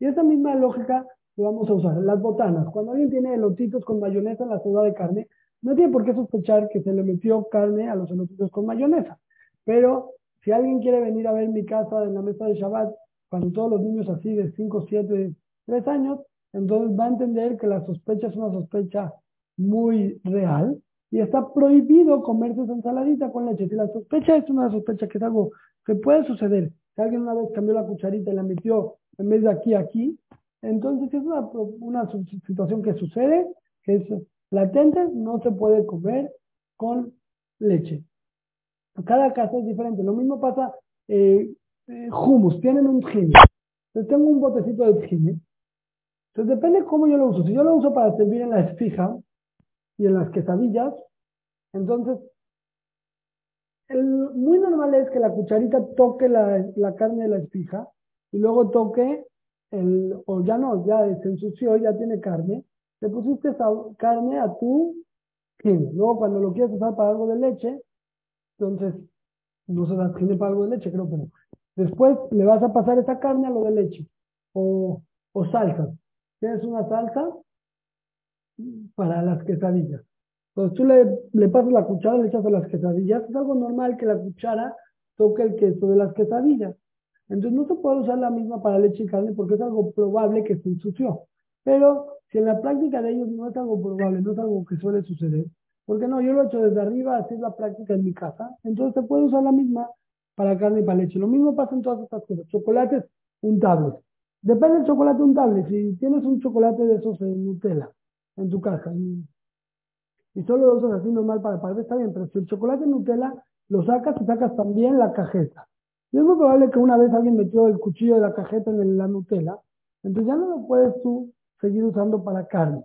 Y esa misma lógica lo vamos a usar. Las botanas, cuando alguien tiene elotitos con mayonesa en la soda de carne, no tiene por qué sospechar que se le metió carne a los elotitos con mayonesa. Pero si alguien quiere venir a ver mi casa en la mesa de Shabbat, cuando todos los niños así de 5, 7, 3 años, entonces va a entender que la sospecha es una sospecha muy real y está prohibido comerse esa ensaladita con leche. Si la sospecha es una sospecha que es algo que puede suceder, si alguien una vez cambió la cucharita y la metió en vez de aquí aquí, entonces es una, una situación que sucede, que es latente, no se puede comer con leche. Cada caso es diferente. Lo mismo pasa, eh, eh hummus, tienen un gine. Entonces tengo un botecito de gine. Entonces depende cómo yo lo uso. Si yo lo uso para servir en la espija y en las quesadillas, entonces el, muy normal es que la cucharita toque la, la carne de la espija y luego toque el, o ya no, ya se ensució, ya tiene carne, le pusiste esa carne a tu gine. Luego cuando lo quieres usar para algo de leche, entonces, no se da tiene para algo de leche, creo no. Después le vas a pasar esa carne a lo de leche o, o salsa. Tienes una salsa para las quesadillas. Entonces tú le, pasas la cuchara, le echas a las quesadillas. Es algo normal que la cuchara toque el queso de las quesadillas. Entonces no se puede usar la misma para leche y carne porque es algo probable que se ensució. Pero si en la práctica de ellos no es algo probable, no es algo que suele suceder, porque no, yo lo he hecho desde arriba, así es la práctica en mi casa. Entonces se puede usar la misma para carne y para leche. Lo mismo pasa en todas estas cosas. Chocolates untables. Depende del chocolate untable. Si tienes un chocolate de esos en Nutella en tu casa y, solo lo usas así normal para pagar, está bien. Pero si el chocolate Nutella lo sacas y sacas también la cajeta. Y es muy probable que una vez alguien metió el cuchillo de la cajeta en la Nutella. Entonces ya no lo puedes tú seguir usando para carne.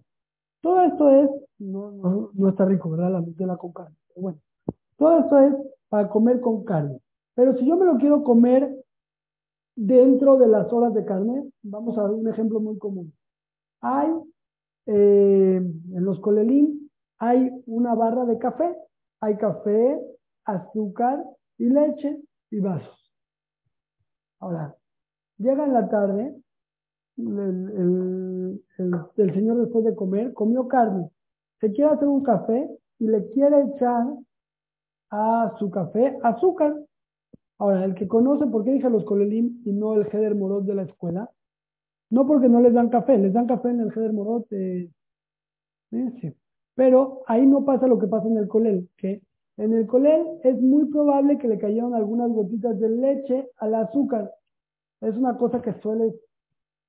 Todo esto es, no, no, está rico, ¿verdad? La Nutella con carne. bueno, todo esto es para comer con carne. Pero si yo me lo quiero comer dentro de las horas de carne, vamos a ver un ejemplo muy común. Hay, en los colelín, hay una barra de café, hay café, azúcar y leche y vasos. Ahora, llega en la tarde, el, señor después de comer comió carne, se quiere hacer un café y le quiere echar a su café azúcar. Ahora, el que conoce por qué dije los colelim y no el Heder Morot de la escuela, no porque no les dan café, les dan café en el Heder Morot, eh, pero ahí no pasa lo que pasa en el colel, que en el colel es muy probable que le cayeron algunas gotitas de leche al azúcar. Es una cosa que suele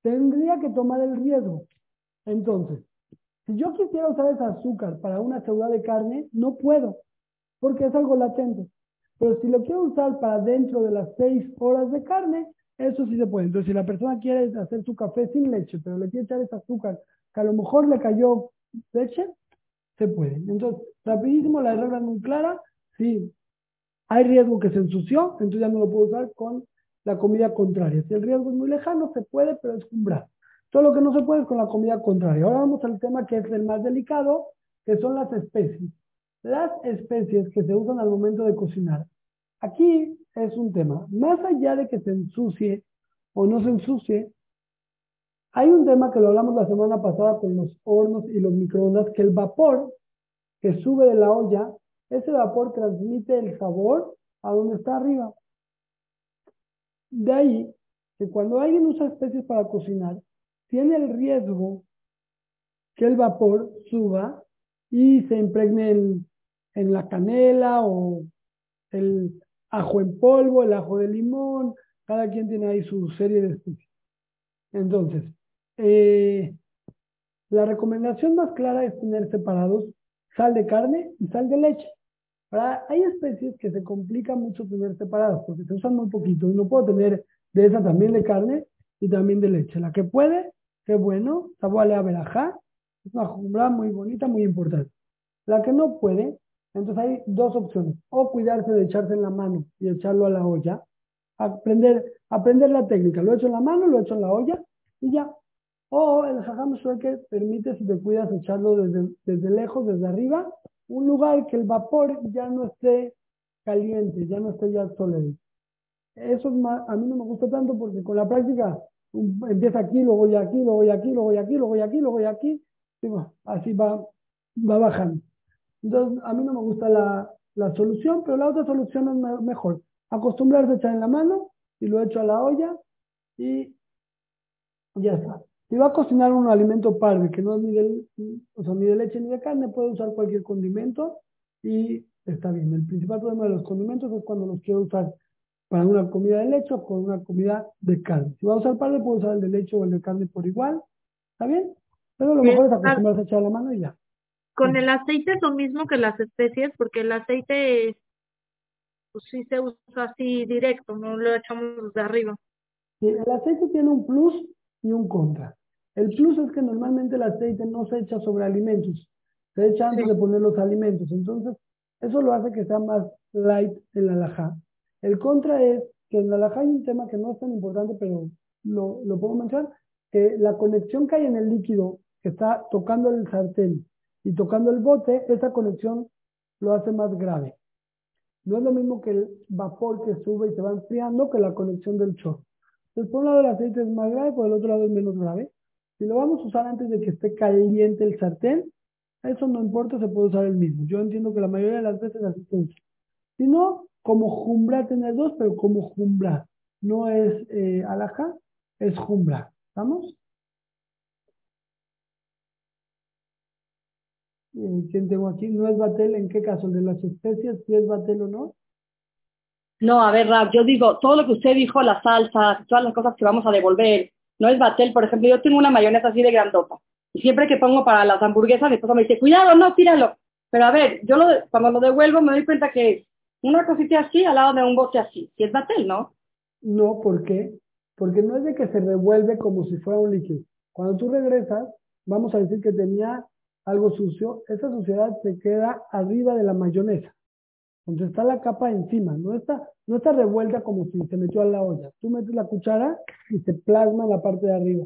tendría que tomar el riesgo. Entonces, si yo quisiera usar ese azúcar para una ciudad de carne, no puedo, porque es algo latente. Pero si lo quiero usar para dentro de las seis horas de carne, eso sí se puede. Entonces, si la persona quiere hacer su café sin leche, pero le quiere echar ese azúcar, que a lo mejor le cayó leche, se puede. Entonces, rapidísimo, la regla muy clara, si hay riesgo que se ensució, entonces ya no lo puedo usar con la comida contraria. Si el riesgo es muy lejano, se puede, pero es umbral. Todo lo que no se puede es con la comida contraria. Ahora vamos al tema que es el más delicado, que son las especies. Las especies que se usan al momento de cocinar. Aquí es un tema. Más allá de que se ensucie o no se ensucie, hay un tema que lo hablamos la semana pasada con los hornos y los microondas, que el vapor que sube de la olla, ese vapor transmite el sabor a donde está arriba. De ahí que cuando alguien usa especies para cocinar, tiene el riesgo que el vapor suba y se impregne en, la canela o el ajo en polvo, el ajo de limón, cada quien tiene ahí su serie de especies. Entonces, eh, la recomendación más clara es tener separados sal de carne y sal de leche. Ahora, hay especies que se complica mucho tener separadas porque se usan muy poquito y no puedo tener de esa también de carne y también de leche. La que puede, qué bueno, sabale a verajá, es una jumbra muy bonita, muy importante. La que no puede, entonces hay dos opciones. O cuidarse de echarse en la mano y echarlo a la olla. Aprender, aprender la técnica. Lo echo en la mano, lo echo en la olla y ya. O el jajam que permite, si te cuidas, echarlo desde, lejos, desde arriba, un lugar que el vapor ya no esté caliente, ya no esté ya sólido. Eso a mí no me gusta tanto porque con la práctica empieza aquí, luego voy aquí, luego voy aquí, luego voy aquí, luego voy aquí, luego voy aquí, así va, va bajando. Entonces, a mí no me gusta la, la solución, pero la otra solución es mejor. Acostumbrarse a echar en la mano y lo echo a la olla y ya está. Si va a cocinar un alimento parve que no es ni de, o sea, ni de leche ni de carne, puede usar cualquier condimento y está bien. El principal problema de los condimentos es cuando los quiero usar para una comida de leche o con una comida de carne. Si va a usar parve, puede usar el de leche o el de carne por igual. ¿Está bien? Pero lo mejor es acostumbrarse a echar la mano y ya. Con el aceite es lo mismo que las especies, porque el aceite, pues sí se usa así directo, no lo echamos de arriba. Sí, el aceite tiene un plus y un contra. El plus es que normalmente el aceite no se echa sobre alimentos, se echa antes de poner los alimentos. Entonces, eso lo hace que sea más light el alajá. El contra es que en el alajá hay un tema que no es tan importante, pero lo, lo puedo mencionar, que la conexión que hay en el líquido que está tocando el sartén y tocando el bote, esa conexión lo hace más grave. No es lo mismo que el vapor que sube y se va enfriando que la conexión del chorro. Entonces, por un lado el aceite es más grave, por el otro lado es menos grave. Si lo vamos a usar antes de que esté caliente el sartén, eso no importa, se puede usar el mismo. Yo entiendo que la mayoría de las veces así. Si no, como jumbra tener dos, pero como jumbra. No es eh, alhaja, es jumbra. ¿Estamos? Eh, ¿Quién tengo aquí? ¿No es batel? ¿En qué caso? ¿De las especies? ¿Si es batel o no? No, a ver, Rab, yo digo, todo lo que usted dijo, las salsas, todas las cosas que vamos a devolver, no es batel, por ejemplo, yo tengo una mayonesa así de grandota, y siempre que pongo para las hamburguesas, mi esposa me dice, cuidado, no, tíralo. Pero a ver, yo lo, cuando lo devuelvo me doy cuenta que es una cosita así al lado de un bote así. Si es batel, ¿no? No, ¿por qué? Porque no es de que se revuelve como si fuera un líquido. Cuando tú regresas, vamos a decir que tenía algo sucio, esa suciedad se queda arriba de la mayonesa. Entonces está la capa encima, no está, no está revuelta como si se metió a la olla. Tú metes la cuchara y se plasma en la parte de arriba.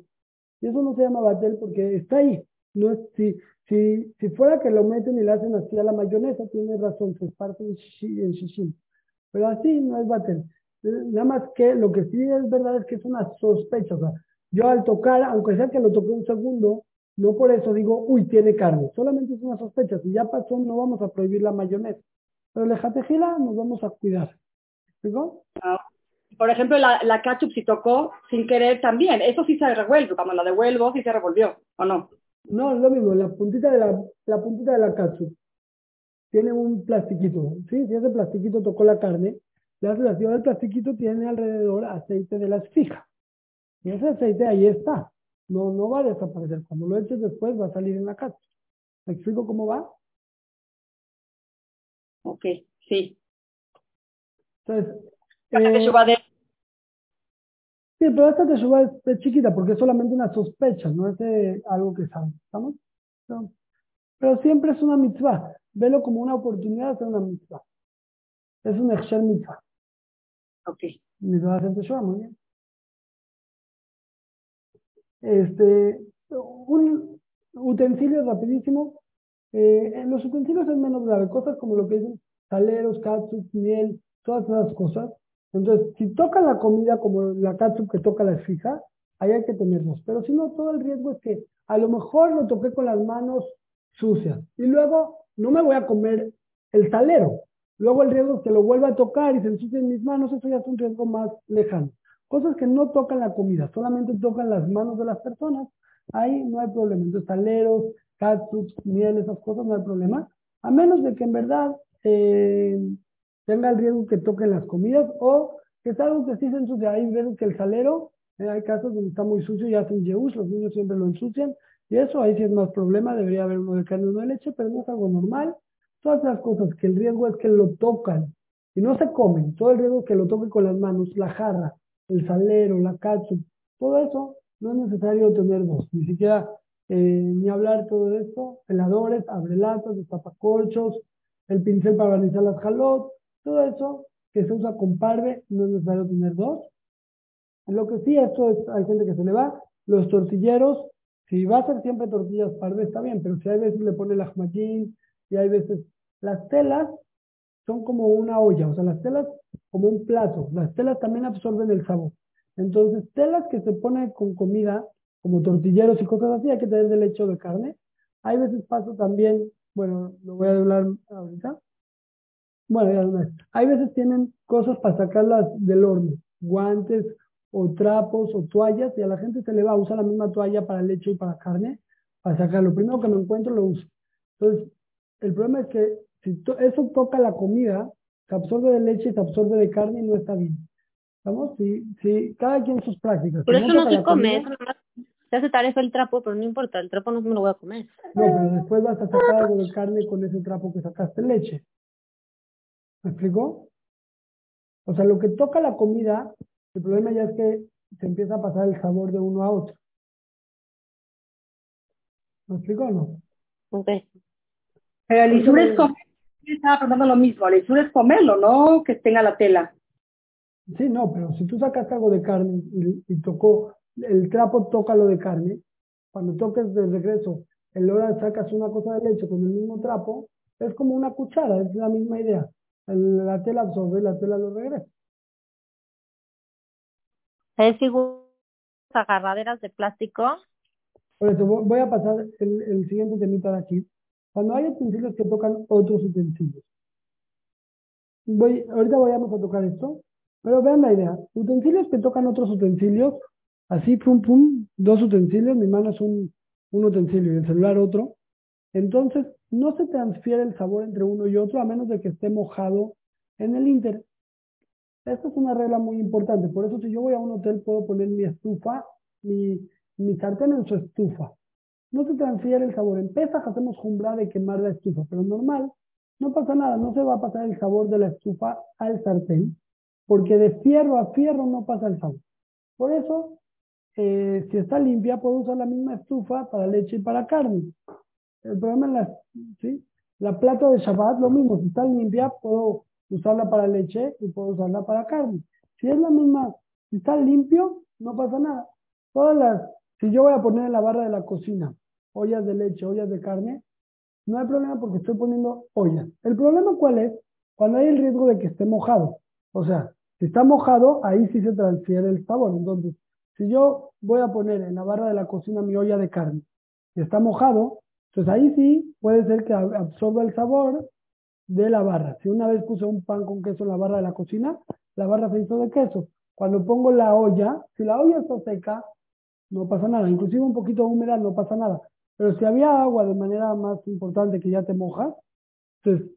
Y eso no se llama batel porque está ahí. No es, si, si, si fuera que lo meten y le hacen así a la mayonesa, tiene razón, se parte en shishim. Pero así no es batel. Nada más que lo que sí es verdad es que es una sospecha. O sea, yo al tocar, aunque sea que lo toqué un segundo, no por eso digo, uy, tiene carne. Solamente es una sospecha. Si ya pasó, no vamos a prohibir la mayonesa. Pero la jatejila nos vamos a cuidar. ¿Digo? Ah, por ejemplo, la, la ketchup si tocó sin querer también. Eso sí se revuelve. Cuando la devuelvo, sí se revolvió. ¿O no? No, es lo mismo. La puntita de la, la puntita de la ketchup tiene un plastiquito. ¿sí? Si ese plastiquito tocó la carne, la relación del plastiquito tiene alrededor aceite de las fijas. Y ese aceite ahí está no, no va a desaparecer. Cuando lo eches después va a salir en la casa. ¿Me explico cómo va? Ok, sí. Entonces, eh, de... Sí, pero esta teshuva es, es, chiquita porque es solamente una sospecha, no es eh, algo que sabe. ¿Estamos? pero siempre es una mitzvah. Velo como una oportunidad de hacer una mitzvah. Es un exer mitzvah. Ok. Mitzvah de teshuva, muy bien. Este, un utensilio rapidísimo. Eh, los utensilios es menos grave, cosas como lo que dicen saleros, catsup, miel, todas esas cosas. Entonces, si toca la comida como la catsup que toca la fija, ahí hay que tenerlos. Pero si no, todo el riesgo es que a lo mejor lo toqué con las manos sucias y luego no me voy a comer el salero. Luego el riesgo es que lo vuelva a tocar y se ensucien mis manos, eso ya es un riesgo más lejano. Cosas que no tocan la comida, solamente tocan las manos de las personas, ahí no hay problema. Entonces, taleros, catsup, miel, esas cosas, no hay problema. A menos de que en verdad eh, tenga el riesgo que toquen las comidas o que es algo que sí se ensucia. Hay veces que el salero, eh, hay casos donde está muy sucio y hacen yeus, los niños siempre lo ensucian. Y eso ahí sí es más problema, debería haber uno de carne y uno de leche, pero no es algo normal. todas las cosas que el riesgo es que lo tocan y no se comen, todo el riesgo es que lo toquen con las manos, la jarra, el salero, la catsup, todo eso no es necesario tener dos, ni siquiera eh, ni hablar todo esto, heladores, abrelatas, destapacorchos, el pincel para barnizar las jalot, todo eso que se usa con parve, no es necesario tener dos. Lo que sí, esto es, hay gente que se le va, los tortilleros, si va a ser siempre tortillas parve está bien, pero si hay veces le pone la jmaquín y hay veces las telas son como una olla, o sea, las telas como un plato, las telas también absorben el sabor. Entonces, telas que se ponen con comida, como tortilleros y cosas así, hay que tener del hecho de carne. Hay veces paso también, bueno, lo voy a hablar ahorita. Bueno, ya Hay veces tienen cosas para sacarlas del horno, guantes o trapos o toallas, y a la gente se le va a usar la misma toalla para leche y para carne, para sacarlo. Primero que me encuentro lo uso. Entonces, el problema es que si eso toca la comida, se absorbe de leche y se absorbe de carne y no está bien. ¿Vamos? Si, si cada quien sus prácticas. Por eso no se come, se hace tarea el trapo, pero no importa, el trapo no me lo voy a comer. No, pero después vas a sacar algo de carne con ese trapo que sacaste leche. ¿Me explicó? O sea, lo que toca la comida, el problema ya es que se empieza a pasar el sabor de uno a otro. ¿Me explicó o no? Ok. Pero el isur es comer, estaba preguntando lo mismo, el isur es comerlo, no que tenga la tela. Sí, no, pero si tú sacas algo de carne y, tocó, el trapo toca lo de carne, cuando toques de regreso, el hora sacas una cosa de leche con el mismo trapo, es como una cuchara, es la misma idea. la tela absorbe, la tela lo regresa. ¿Es igual agarraderas de plástico? Por eso voy a pasar el, el siguiente temita de aquí. Cuando hay utensilios que tocan otros utensilios. Voy, ahorita vayamos a tocar esto. Pero vean la idea, utensilios que tocan otros utensilios, así, pum, pum, dos utensilios, mi mano es un, un utensilio y el celular otro. Entonces, no se transfiere el sabor entre uno y otro a menos de que esté mojado en el inter. Esta es una regla muy importante. Por eso, si yo voy a un hotel, puedo poner mi estufa, mi, mi sartén en su estufa. No se transfiere el sabor. En Pesaj hacemos jumbra de quemar la estufa, pero normal, no pasa nada. No se va a pasar el sabor de la estufa al sartén porque de fierro a fierro no pasa el sabor. Por eso, eh, si está limpia, puedo usar la misma estufa para leche y para carne. El problema es la, ¿sí? la plata de Shabbat, lo mismo, si está limpia, puedo usarla para leche y puedo usarla para carne. Si es la misma, si está limpio, no pasa nada. Todas las, si yo voy a poner en la barra de la cocina ollas de leche, ollas de carne, no hay problema porque estoy poniendo ollas. El problema cuál es? Cuando hay el riesgo de que esté mojado. O sea, si está mojado, ahí sí se transfiere el sabor. Entonces, si yo voy a poner en la barra de la cocina mi olla de carne y está mojado, entonces ahí sí puede ser que absorba el sabor de la barra. Si una vez puse un pan con queso en la barra de la cocina, la barra se hizo de queso. Cuando pongo la olla, si la olla está seca, no pasa nada. Inclusive un poquito húmeda no pasa nada. Pero si había agua de manera más importante que ya te mojas, entonces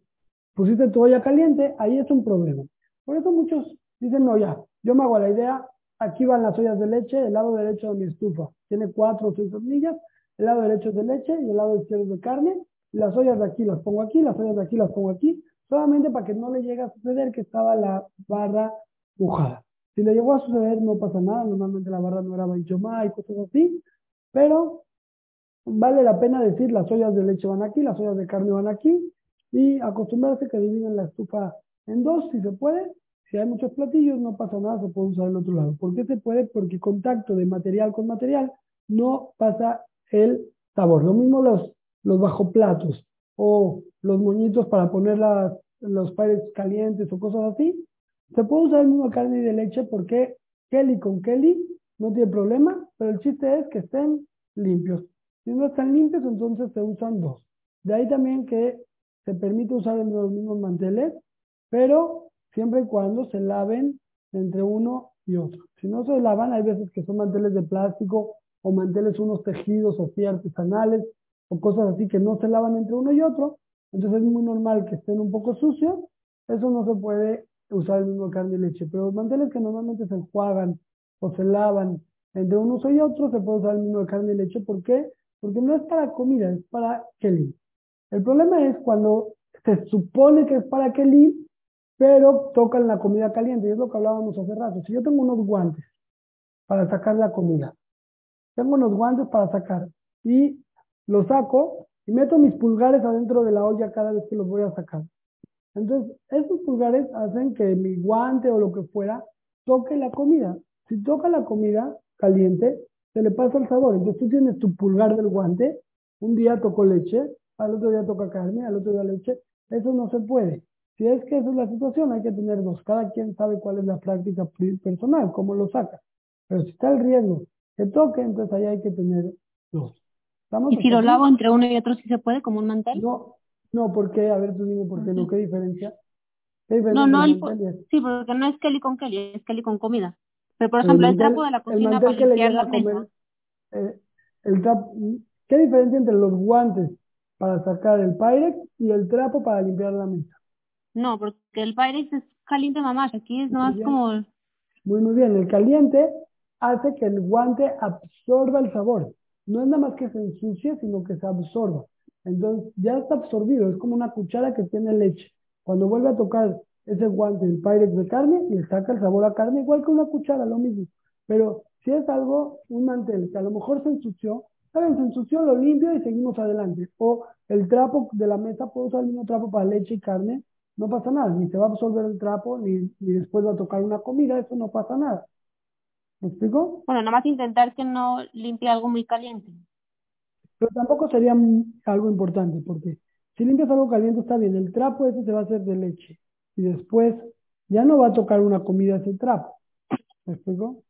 pusiste tu olla caliente, ahí es un problema. Por eso muchos dicen, no, ya, yo me hago la idea, aquí van las ollas de leche, el lado derecho de mi estufa tiene cuatro o seis hornillas, el lado derecho es de leche y el lado izquierdo es de carne, las ollas de aquí las pongo aquí, las ollas de aquí las pongo aquí, solamente para que no le llegue a suceder que estaba la barra mojada. Si le llegó a suceder no pasa nada, normalmente la barra no era banchomá y cosas así, pero vale la pena decir las ollas de leche van aquí, las ollas de carne van aquí y acostumbrarse que dividen la estufa en dos si se puede. Si hay muchos platillos, no pasa nada, se puede usar el otro lado. ¿Por qué se puede? Porque contacto de material con material no pasa el sabor. Lo mismo los, los bajo platos o los moñitos para poner las, los pares calientes o cosas así. Se puede usar el mismo carne y de leche porque Kelly con Kelly no tiene problema, pero el chiste es que estén limpios. Si no están limpios, entonces se usan dos. De ahí también que se permite usar en los mismos manteles pero siempre y cuando se laven entre uno y otro. Si no se lavan, hay veces que son manteles de plástico o manteles unos tejidos así artesanales o cosas así que no se lavan entre uno y otro, entonces es muy normal que estén un poco sucios, eso no se puede usar el mismo carne y leche, pero los manteles que normalmente se enjuagan o se lavan entre uno y otro, se puede usar el mismo carne y leche, ¿por qué? Porque no es para comida, es para Kelly. El problema es cuando se supone que es para Kelim, pero tocan la comida caliente, y es lo que hablábamos hace rato. Si yo tengo unos guantes para sacar la comida, tengo unos guantes para sacar, y los saco y meto mis pulgares adentro de la olla cada vez que los voy a sacar. Entonces, esos pulgares hacen que mi guante o lo que fuera toque la comida. Si toca la comida caliente, se le pasa el sabor. Entonces tú tienes tu pulgar del guante, un día tocó leche, al otro día toca carne, al otro día leche. Eso no se puede. Si es que esa es la situación, hay que tener dos. Cada quien sabe cuál es la práctica personal, cómo lo saca. Pero si está el riesgo que toque, entonces ahí hay que tener dos. ¿Y si lo lavo entre uno y otro, sí se puede, como un mantel? No, no, ¿por qué? A ver, tú dime por qué no, ¿qué diferencia? no, no, sí, porque no es Kelly con Kelly, es Kelly con comida. Pero, por ejemplo, el, trapo de la cocina para limpiar la mesa. Eh, el trapo, ¿Qué diferencia entre los guantes para sacar el Pyrex y el trapo para limpiar la mesa? No, porque el Pyrex es caliente mamá, aquí es más como... Muy, muy bien, el caliente hace que el guante absorba el sabor. No es nada más que se ensucie, sino que se absorba. Entonces ya está absorbido, es como una cuchara que tiene leche. Cuando vuelve a tocar ese guante, el Pyrex de carne, le saca el sabor a carne, igual que una cuchara, lo mismo. Pero si es algo, un mantel, que a lo mejor se ensució, ¿saben? Se ensució, lo limpio y seguimos adelante. O el trapo de la mesa, puedo usar el mismo trapo para leche y carne, no pasa nada, ni se va a absorber el trapo, ni, ni después va a tocar una comida, eso no pasa nada. ¿Me explico? Bueno, nada más intentar que no limpie algo muy caliente. Pero tampoco sería algo importante, porque si limpias algo caliente está bien, el trapo ese se va a hacer de leche y después ya no va a tocar una comida ese trapo. ¿Me explico?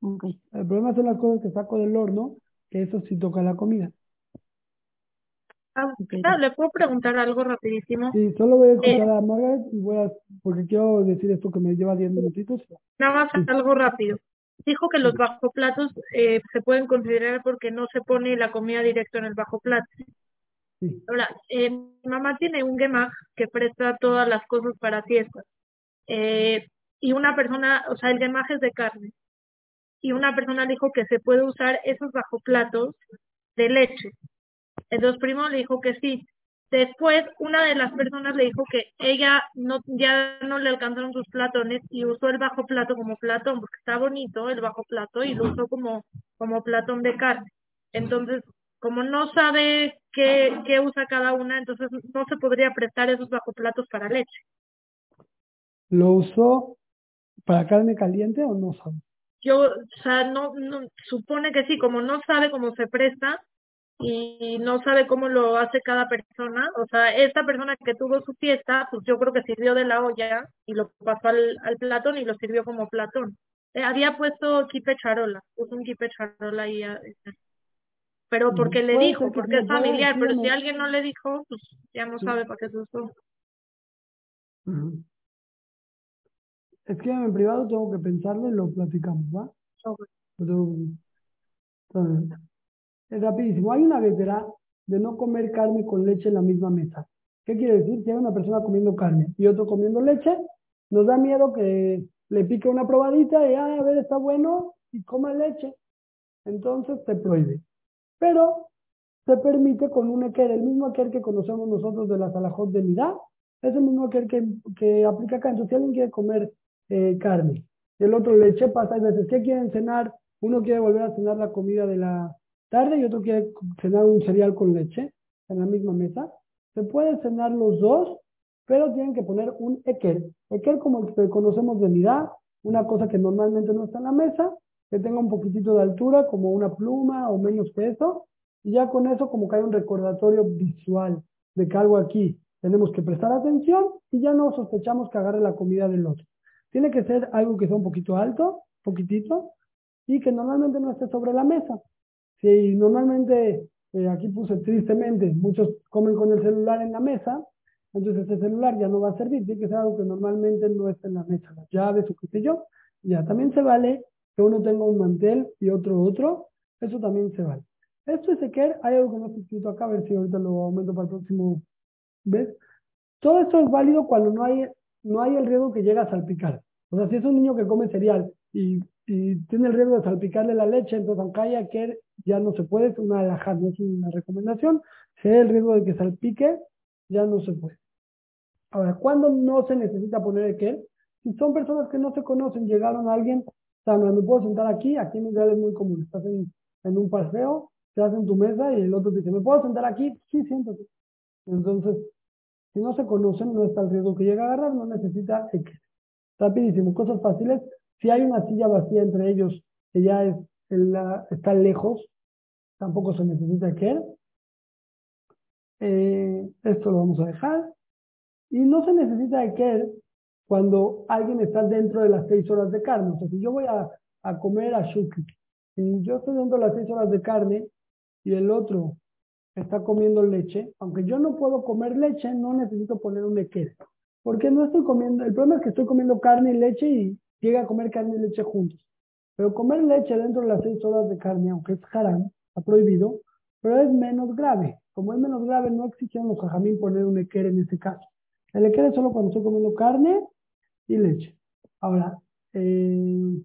Okay. El problema son las cosas que saco del horno, que eso sí toca la comida. Ah, ah ¿Le puedo preguntar algo rapidísimo? Sí, solo voy a escuchar eh, a Margaret y voy a, porque quiero decir esto que me lleva 10 minutitos. Nada más algo rápido. Dijo que los bajo platos eh, se pueden considerar porque no se pone la comida directo en el bajo plato. Ahora, eh, mi mamá tiene un gemaj que presta todas las cosas para fiestas. Eh, y una persona, o sea, el gemaj es de carne. Y una persona dijo que se puede usar esos bajo platos de leche. Entonces, primo le dijo que sí. Después, una de las personas le dijo que ella no, ya no le alcanzaron sus platones y usó el bajo plato como platón, porque está bonito el bajo plato y lo usó como, como platón de carne. Entonces, como no sabe qué, qué usa cada una, entonces no se podría prestar esos bajo platos para leche. ¿Lo usó para carne caliente o no sabe? Yo, o sea, no, no, supone que sí, como no sabe cómo se presta, y no sabe cómo lo hace cada persona. O sea, esta persona que tuvo su fiesta, pues yo creo que sirvió de la olla y lo pasó al, al platón y lo sirvió como platón. Eh, había puesto kipe charola, puso un kipe charola ahí. Este. Pero porque le dijo, porque es familiar, pero si alguien no le dijo, pues ya no sabe para qué se usó. Es que en privado tengo que pensarlo y lo platicamos, ¿va? Es rapidísimo. Hay una veterana de no comer carne con leche en la misma mesa. ¿Qué quiere decir? Si hay una persona comiendo carne y otro comiendo leche, nos da miedo que le pique una probadita y, a ver, está bueno y coma leche. Entonces se prohíbe. Pero se permite con un equer, el mismo equer que conocemos nosotros de la salajot de Midá, es el mismo equer que, que aplica acá. Entonces, si alguien quiere comer eh, carne, el otro leche, pasa, hay veces que quieren cenar, uno quiere volver a cenar la comida de la, tarde y otro quiere cenar un cereal con leche en la misma mesa, se pueden cenar los dos, pero tienen que poner un eker. Eker como el que conocemos de mirada, una cosa que normalmente no está en la mesa, que tenga un poquitito de altura, como una pluma o menos peso, y ya con eso como que hay un recordatorio visual de que algo aquí tenemos que prestar atención y ya no sospechamos que agarre la comida del otro. Tiene que ser algo que sea un poquito alto, poquitito, y que normalmente no esté sobre la mesa. Si normalmente, eh, aquí puse tristemente, muchos comen con el celular en la mesa, entonces ese celular ya no va a servir, tiene que ser algo que normalmente no está en la mesa, las llaves o qué sé yo. Ya también se vale que uno tenga un mantel y otro otro, eso también se vale. Esto es que hay algo que no está escrito acá, a ver si ahorita lo aumento para el próximo ¿ves? Todo esto es válido cuando no hay, no hay el riesgo que llega a salpicar. O sea, si es un niño que come cereal y, tiene el riesgo de salpicarle la leche, entonces aunque haya que ya no se puede, es una alajá, no es una recomendación. Si hay el riesgo de que salpique, ya no se puede. Ahora, ¿cuándo no se necesita poner el qué? Si son personas que no se conocen, llegaron a alguien, Sandra, ¿me puedo sentar aquí? Aquí en Israel es muy común. Estás en, en un paseo, te hacen tu mesa y el otro dice, ¿me puedo sentar aquí? Sí, siéntate. Entonces, si no se conocen, no está el riesgo que llegue a agarrar, no necesita el qué. Rapidísimo, cosas fáciles. Si hay una silla vacía entre ellos que ya es, está lejos, tampoco se necesita que. Eh, esto lo vamos a dejar. Y no se necesita de que cuando alguien está dentro de las seis horas de carne. O sea, si yo voy a, comer a Shuki, si yo estoy dentro de las seis horas de carne y el otro está comiendo leche, aunque yo no puedo comer leche, no necesito poner un equer. Porque no estoy comiendo, el problema es que estoy comiendo carne y leche y llega a comer carne y leche juntos. Pero comer leche dentro de las seis horas de carne, aunque es haram, está prohibido, pero es menos grave. Como es menos grave, no exigieron los jajamín poner un equer en ese caso. El equer es solo cuando estoy comiendo carne y leche. Ahora, eh,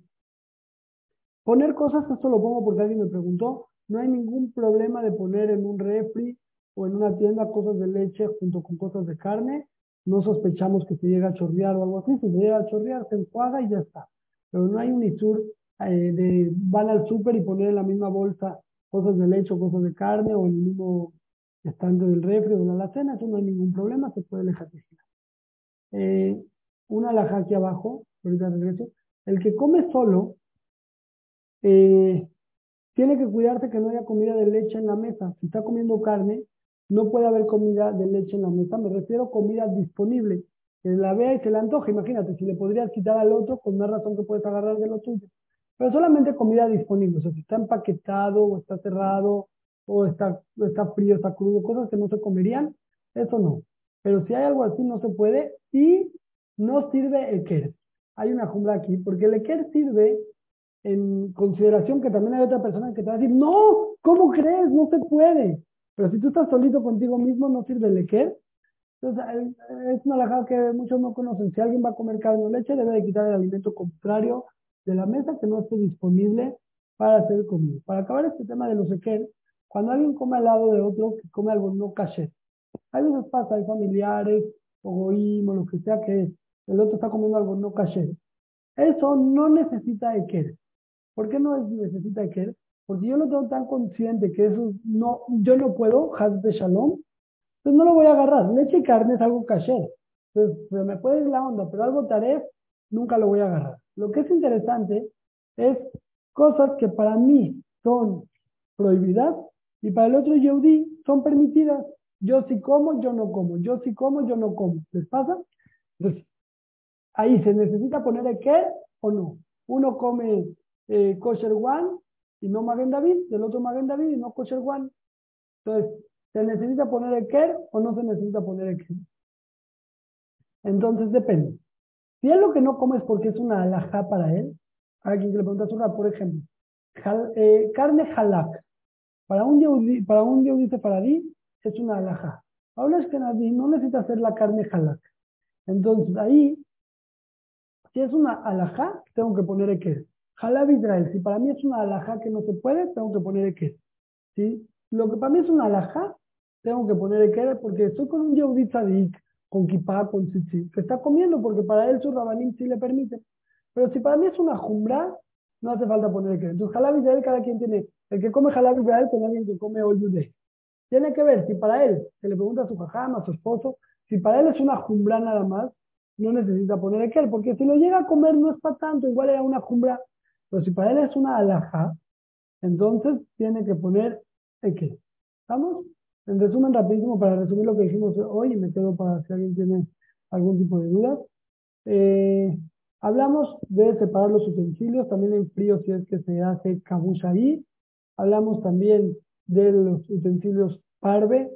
poner cosas, esto lo pongo porque alguien me preguntó, no hay ningún problema de poner en un refri o en una tienda cosas de leche junto con cosas de carne. No sospechamos que se llegue a chorrear o algo así. Si se llega a chorrear, se enjuaga y ya está. Pero no hay un isur eh, de van al súper y poner en la misma bolsa cosas de leche o cosas de carne o en el mismo estante del refri o de la alacena, eso no hay ningún problema, se puede dejar eh, una alhaja aquí abajo, ahorita regreso, el que come solo eh, tiene que cuidarse que no haya comida de leche en la mesa. Si está comiendo carne, no puede haber comida de leche en la mesa, me refiero a comida disponible, que la vea y se la antoje, imagínate, si le podrías quitar al otro, con más razón que puedes agarrar de lo tuyo. Pero solamente comida disponible, o sea, si está empaquetado o está cerrado o está, está frío, está crudo, cosas que no se comerían, eso no. Pero si hay algo así, no se puede y no sirve el quer. Hay una jumbra aquí, porque el equer sirve en consideración que también hay otra persona que te va a decir, no, ¿cómo crees? No se puede. Pero si tú estás solito contigo mismo, no sirve el equer. Entonces, es una lajada que muchos no conocen. Si alguien va a comer carne o leche, debe de quitar el alimento contrario de la mesa que no esté disponible para hacer comida. Para acabar este tema de los equer, cuando alguien come al lado de otro que come algo no caché, hay veces pasa, hay familiares, o goímos, lo que sea que el otro está comiendo algo no caché. Eso no necesita equer. ¿Por qué no necesita equer? Porque yo no tengo tan consciente que eso no, yo no puedo, haz de shalom, entonces no lo voy a agarrar. Leche y carne es algo caché. Entonces, me puede ir la onda, pero algo taref, nunca lo voy a agarrar. Lo que es interesante es cosas que para mí son prohibidas y para el otro Yehudi son permitidas. Yo sí como, yo no como. Yo sí como, yo no como. ¿Les pasa? Entonces, ahí se necesita poner el qué o no. Uno come eh, kosher one y no Magen David, el otro Magen David y no kosher one. Entonces, ¿se necesita poner el qué o no se necesita poner el qué? Entonces depende. Si él lo que no come es porque es una alajá para él, a quien le pregunta a por ejemplo, eh, carne halak, para un yehudi, para un es una alajá. Ahora es que nadie no necesita hacer la carne halak. Entonces ahí, si es una alajá, tengo que poner el que Halab Israel, si para mí es una alajá que no se puede, tengo que poner el que ¿sí? Lo que para mí es una alajá, tengo que poner el que porque estoy con un yehudi tzadik con kipá, con tzitzit, que está comiendo porque para él su rabanim sí le permite. Pero si para mí es una jumbra, no hace falta poner el que. Entonces, halab Israel, cada quien tiene, el que come halab Israel con alguien que come yudé. Tiene que ver si para él, se le pregunta a su jajam, a su esposo, si para él es una jumbra nada más, no necesita poner el que, porque si lo llega a comer no es para tanto, igual era una jumbra. Pero si para él es una alhaja, entonces tiene que poner el que. ¿Estamos? En resumen, rapidísimo, para resumir lo que dijimos hoy, y me quedo para si alguien tiene algún tipo de dudas. Eh, hablamos de separar los utensilios, también en frío si es que se hace ahí. Hablamos también de los utensilios parve,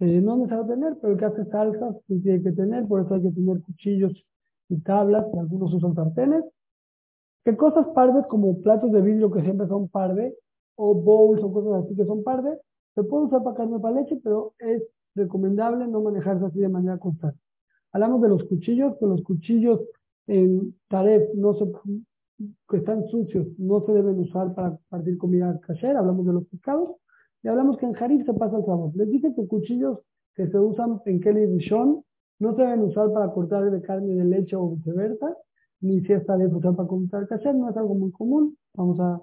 eh, no necesario tener, pero el que hace salsas sí tiene que tener, por eso hay que tener cuchillos y tablas, algunos usan sartenes. ¿Qué cosas parves como platos de vidrio que siempre son parve, o bowls o cosas así que son parve, se puede usar para carne para leche, pero es recomendable no manejarse así de manera constante. Hablamos de los cuchillos, que los cuchillos en taref no se, que están sucios no se deben usar para partir comida casera, hablamos de los pescados, y hablamos que en jarif se pasa el sabor. Les dije que cuchillos que se usan en Kelly Rishon no se deben usar para cortar de carne de leche o viceversa, ni si esta debe usar para cortar caché, no es algo muy común. Vamos a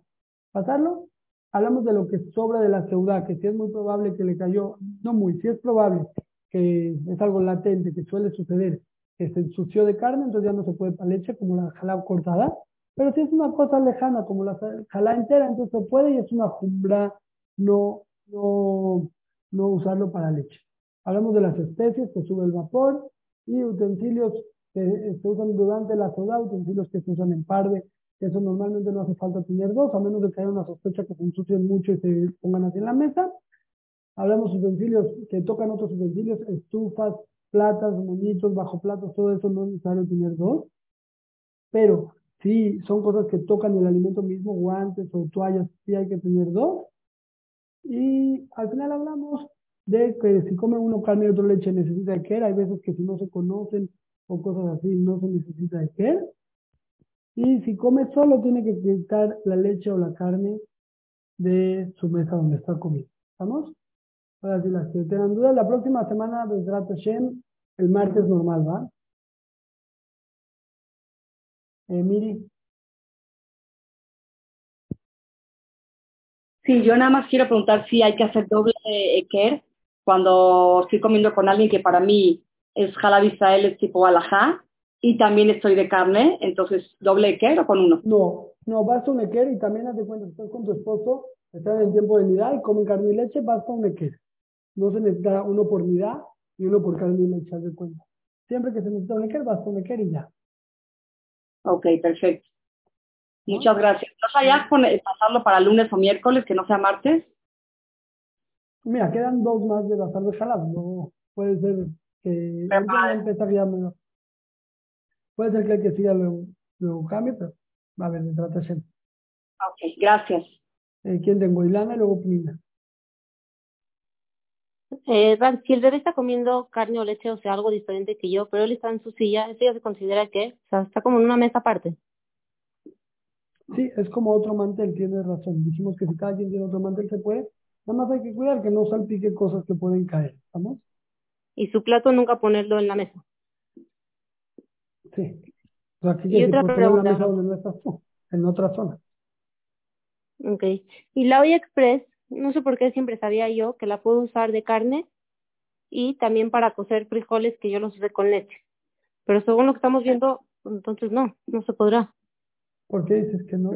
pasarlo. Hablamos de lo que sobra de la ciudad, que si es muy probable que le cayó, no muy, si es probable que es algo latente, que suele suceder, que se ensució de carne, entonces ya no se puede para leche como la jalá cortada. Pero si es una cosa lejana como la jalá entera, entonces se puede y es una jumbra no, no, no usarlo para leche. Hablamos de las especies que sube el vapor y utensilios que se usan durante la soda, utensilios que se usan en parde, que eso normalmente no hace falta tener dos, a menos de que haya una sospecha que se ensucien mucho y se pongan así en la mesa. Hablamos de utensilios que tocan otros utensilios, estufas, platas, moñitos, bajo platos, todo eso no es necesario tener dos. Pero si son cosas que tocan el alimento mismo, guantes o toallas, sí hay que tener dos. Y al final hablamos de que si come uno carne y otro leche necesita de qué, hay veces que si no se conocen o cosas así no se necesita de qué. Y si come solo tiene que quitar la leche o la carne de su mesa donde está comiendo. ¿Estamos? Ahora si las que tengan dudas, la próxima semana vendrá Shem, el martes normal, ¿va? Eh, Miri. Sí, yo nada más quiero preguntar si hay que hacer doble Eker cuando estoy comiendo con alguien que para mí es Halal Israel, es tipo alajá, y también estoy de carne, entonces doble eker o con uno. No, no, basta un eker y también haz de cuenta, estás con tu esposo, estás en el tiempo de nidá y comen carne y leche, basta un eker. No se necesita uno por nidá y uno por carne y leche, haz de cuenta. Siempre que se necesita un eker, basta un eker y ya. Ok, perfecto. Muchas gracias. ¿No sabías pasarlo para lunes o miércoles, que no sea martes? Mira, quedan dos más de bazar de jalab, no puede ser que empezar ya menos. Puede ser que el que siga luego, luego cambie, pero va a ver, me trata de Ok, gracias. Eh, ¿Quién tengo? Ilana y luego Pina. Eh, si el bebé está comiendo carne o leche, o sea, algo diferente que yo, pero él está en su silla, ¿eso ya se considera que? O sea, está como en una mesa aparte. Sí, es como otro mantel, tienes razón. Dijimos que si cada quien tiene otro mantel se puede, Nada más hay que cuidar que no salpique cosas que pueden caer, ¿estamos? Y su plato nunca ponerlo en la mesa. Sí. O sea, y otra pregunta. En la mesa donde no estás en otra zona. Ok. Y la olla express, no sé por qué siempre sabía yo que la puedo usar de carne y también para cocer frijoles que yo los usé con leche. Pero según lo que estamos viendo, entonces no, no se podrá. ¿Por qué dices que no?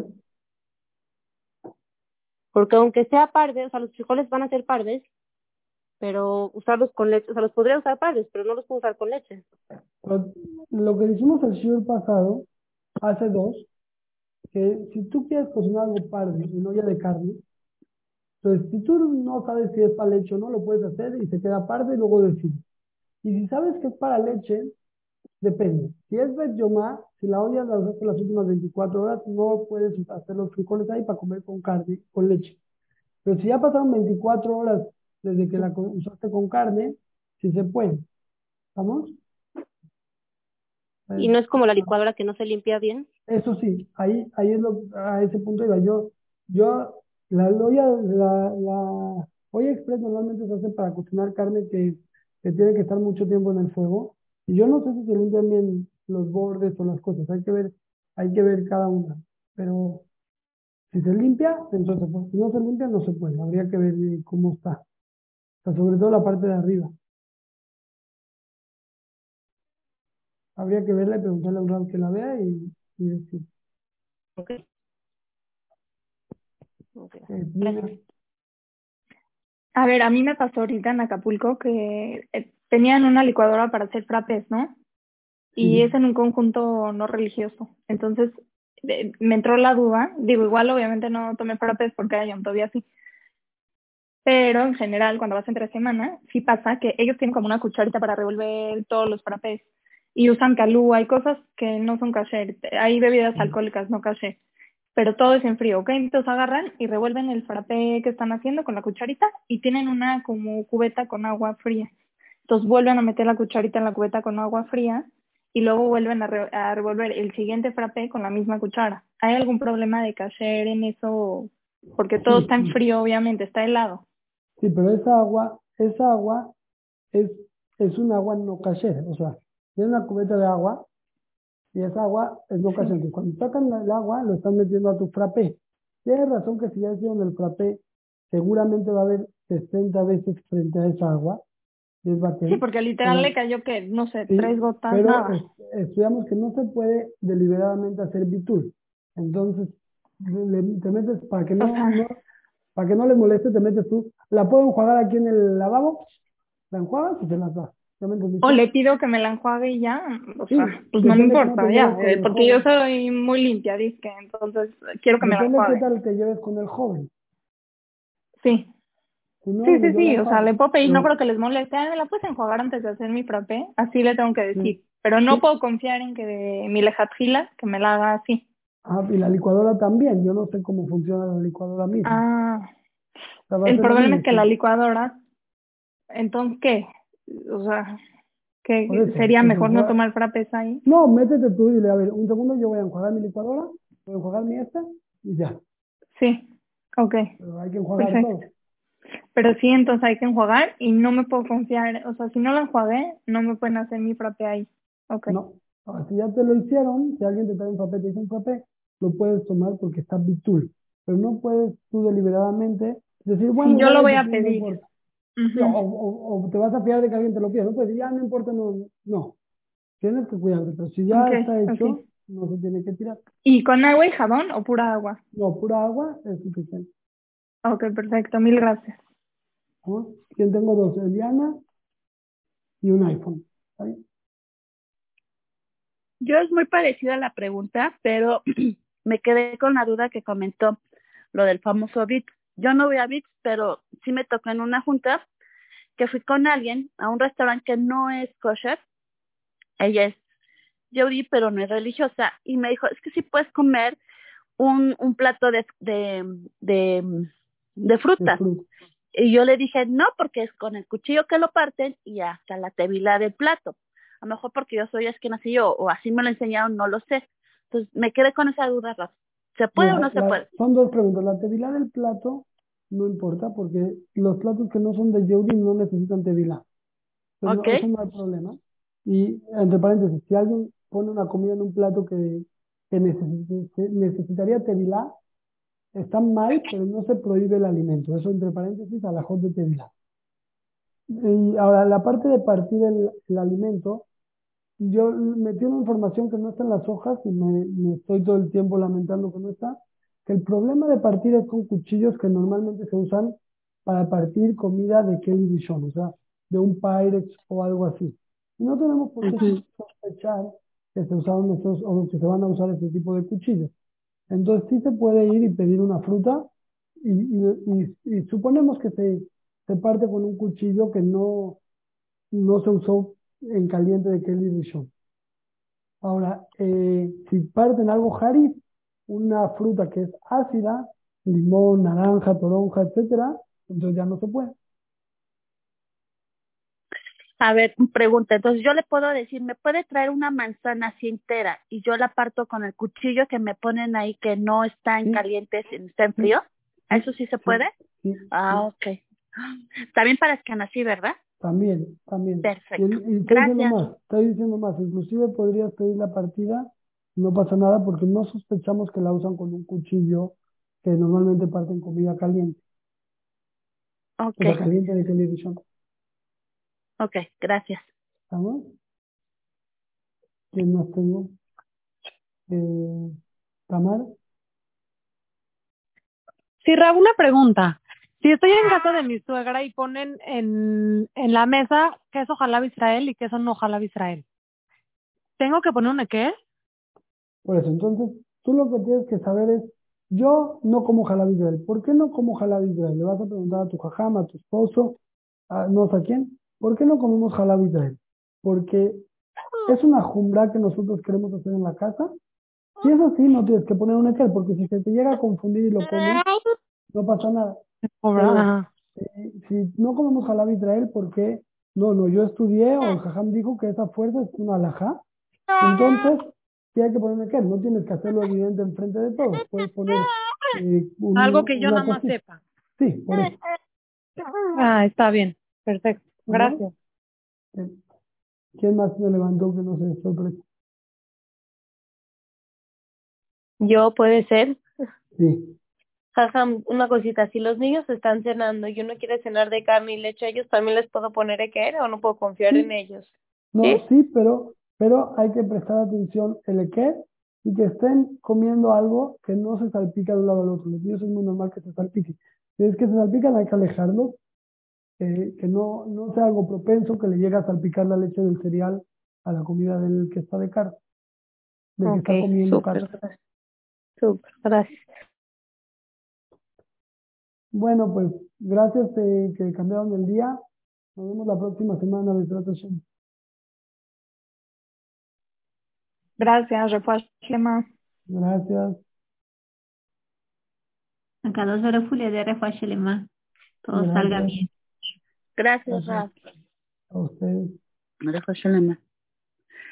Porque aunque sea parde, o sea, los frijoles van a ser pardes, pero usarlos con leche, o sea, los podría usar pardes, pero no los puedo usar con leche. Lo que dijimos el siglo pasado, hace dos, que si tú quieres cocinar algo parde en olla de carne, entonces si tú no sabes si es para leche o no, lo puedes hacer y se queda parde y luego decides. Y si sabes que es para leche, depende. Si es Bet si la olla la usaste las últimas 24 horas, no puedes hacer los frijoles ahí para comer con carne, con leche. Pero si ya pasaron 24 horas desde que la usaste con carne, sí se puede. ¿Estamos? ¿Y no es como la licuadora que no se limpia bien? Eso sí, ahí, ahí es lo, a ese punto iba yo. Yo, la olla, la, la olla express normalmente se hace para cocinar carne que, que tiene que estar mucho tiempo en el fuego. Y yo no sé si se limpian bien los bordes o las cosas, hay que ver, hay que ver cada una. Pero si se limpia, entonces pues, si no se limpia no se puede, habría que ver cómo está. O sea, sobre todo la parte de arriba. Habría que verla y preguntarle a un ramo que la vea y, decir. Ok. Eh, a ver, a mí me pasó ahorita en Acapulco que eh, tenían una licuadora para hacer frappés, ¿no? y es en un conjunto no religioso. Entonces me entró la duda, digo, igual obviamente no tomé frappés porque hay todavía así, pero en general cuando vas entre semana, sí pasa que ellos tienen como una cucharita para revolver todos los frappés y usan calú, hay cosas que no son caché, hay bebidas alcohólicas no caché, pero todo es en frío, ¿ok? Entonces agarran y revuelven el frappé que están haciendo con la cucharita y tienen una como cubeta con agua fría. Entonces vuelven a meter la cucharita en la cubeta con agua fría y luego vuelven a, revolver el siguiente frappé con la misma cuchara. ¿Hay algún problema de cacher en eso? Porque todo está en frío, obviamente, está helado. Sí, pero esa agua, esa agua es, es un agua no caché, o sea, tiene una cubeta de agua y esa agua es no. Entonces, cuando sacan el agua, lo están metiendo a tu frappé. Tienes razón que si ya hicieron el frappé, seguramente va a haber 60 veces frente a esa agua. Sí, porque literal le cayó que, no sé, Sí, tres gotas, pero nada. es- estudiamos que no se puede deliberadamente hacer bitul. Entonces, le- te metes para que no, O sea- no- para que no les moleste, te metes tú. ¿La puedo enjuagar aquí en el lavabo? La enjuagas y te las das. O le pido que me la enjuague y ya, o Sí, sea, pues no me importa ya, eh, porque yo soy muy limpia, disque, entonces quiero que me la qué enjuague. tal te lleves con el joven. Sí, no, sí, sí, sí, la o sea, puedo pedir, no Pero- creo que les moleste, "Ay, ¿me la puedes enjuagar antes de hacer mi frappé? Así le tengo que decir, Sí. pero no Sí. puedo confiar en que de mi lejatjila, que me la haga así. Ah, y la licuadora también. Yo no sé cómo funciona la licuadora misma. Ah, O sea, el problema mismo, es que la licuadora, entonces, ¿qué? O sea, que sería mejor no tomar frappés ahí. No, métete tú y dile, a ver, un segundo, yo voy a enjuagar mi licuadora, voy a enjuagar mi esta y ya. Sí, ok. Pero hay que enjuagar Perfecto. todo. Pero sí, entonces hay que enjuagar y no me puedo confiar, o sea, si no la enjuagué, no me pueden hacer mi frappé ahí. Ok. No. Ahora, si ya te lo hicieron, si alguien te trae un papel, te dice un papel, lo puedes tomar porque está bitul. Pero no puedes tú deliberadamente decir, bueno, Sí, yo lo voy a no pedir. Ujú. Sí, o, o- o te vas a fiar de que alguien te lo pida. No puedes decir, ya no importa, no. No. Tienes que cuidarte. Pero si ya está hecho, no se tiene que tirar. ¿Y con agua y jabón o pura agua? No, pura agua es suficiente. Ok, perfecto, mil gracias. ¿no? Yo tengo dos, Eliana y un iPhone. Yo es muy parecida a la pregunta, pero me quedé con la duda que comentó lo del famoso bit. Yo no voy a bits, pero sí me tocó en una junta que fui con alguien a un restaurante que no es kosher. Ella es Yehudi, pero no es religiosa. Y me dijo, es que sí puedes comer un, un plato de, de, de, de frutas. fruta. Y yo le dije, no, porque es con el cuchillo que lo parten y hasta la tebila del plato. A lo mejor porque yo soy así yo, o así me lo enseñaron, no lo sé. Entonces me quedé con esa duda, Rafa. ¿Se puede o no se la- puede? Son dos preguntas. La tevilá del plato no importa porque los platos que no son de Yehudi no necesitan tevilá. Entonces, no- eso no hay problema. Y entre paréntesis, si alguien pone una comida en un plato que, que que necesitaría tevilá, está mal, pero no se prohíbe el alimento. Eso entre paréntesis, a la de tevilá. Y ahora, la parte de partir el, el alimento, yo metí una información que no está en las hojas y me, me estoy todo el tiempo lamentando que no está, que el problema de partir es con cuchillos que normalmente se usan para partir comida de Kelly Dishon, o sea, de un Pyrex o algo así. Y no tenemos por qué sospechar que se usaron esos, o que se van a usar ese tipo de cuchillos. Entonces sí se puede ir y pedir una fruta y, suponemos que se, se parte con un cuchillo que no, no se usó en caliente de Kelly Rishon. Ahora, eh, si parten algo harif, una fruta que es ácida, limón, naranja, toronja, etcétera, entonces ya no se puede. A ver, pregunta. Entonces yo le puedo decir, ¿me puede traer una manzana así entera y yo la parto con el cuchillo que me ponen ahí que no está en Sí. caliente, está en frío? ¿Eso sí se puede? Sí, Ah, ok. También para así, ¿verdad? También, también. Perfecto. Y, y estoy diciendo Gracias. más, estoy diciendo más, inclusive podrías pedir la partida, no pasa nada porque no sospechamos que la usan con un cuchillo que normalmente parten comida caliente, Ok, o sea, caliente de televisión. Ok, gracias. ¿Estamos? ¿Quién más tengo? Eh, Tamara. Sí, Raúl, una pregunta. Si estoy en casa de mi suegra y ponen en, en la mesa queso jalab Israel y queso no jalab Israel, ¿tengo que poner un qué? Por eso, entonces, tú lo que tienes que saber es, yo no como jalab Israel. ¿Por qué no como jalab Israel? Le vas a preguntar a tu jajama, a tu esposo, a no sé a quién. ¿Por qué no comemos jalab Israel? Porque es una jumbra que nosotros queremos hacer en la casa. Si es así, no tienes que poner un ekel, porque si se te llega a confundir y lo comes, no pasa nada. Pero, eh, si no comemos jalab Israel, ¿por qué? No, no, yo estudié o el jajam dijo que esa fuerza es una alajá. Entonces, sí hay que poner ekel. No tienes que hacerlo evidente enfrente de todos. Puedes poner eh, un- Algo que yo nada más sepa. Sí, por eso. Ah, está bien. Perfecto. Gracias. ¿Quién más se levantó que no se sorpresa? Yo puede ser. Sí. Jajam, una cosita, si los niños están cenando y uno quiere cenar de carne y leche, ¿ellos también les puedo poner equer o no puedo confiar Sí. en ellos? No, ¿Sí? sí, pero, pero hay que prestar atención el equer y que estén comiendo algo que no se salpica de un lado al otro. Los niños es muy normal que se salpiquen. Si es que se salpican, hay que alejarlos, eh, que no, no sea algo propenso que le llegue a salpicar la leche del cereal a la comida del que está de carne, del que está comiendo carne. gracias. Súper, gracias. Bueno, pues gracias eh, que cambiaron el día. Nos vemos la próxima semana. Besrat Hashem. Gracias, refuah Shlema. Gracias. Hu le dé refuah shelema. Todo salga bien. Gracias, Raf. A ustedes. Me dejo Shalema.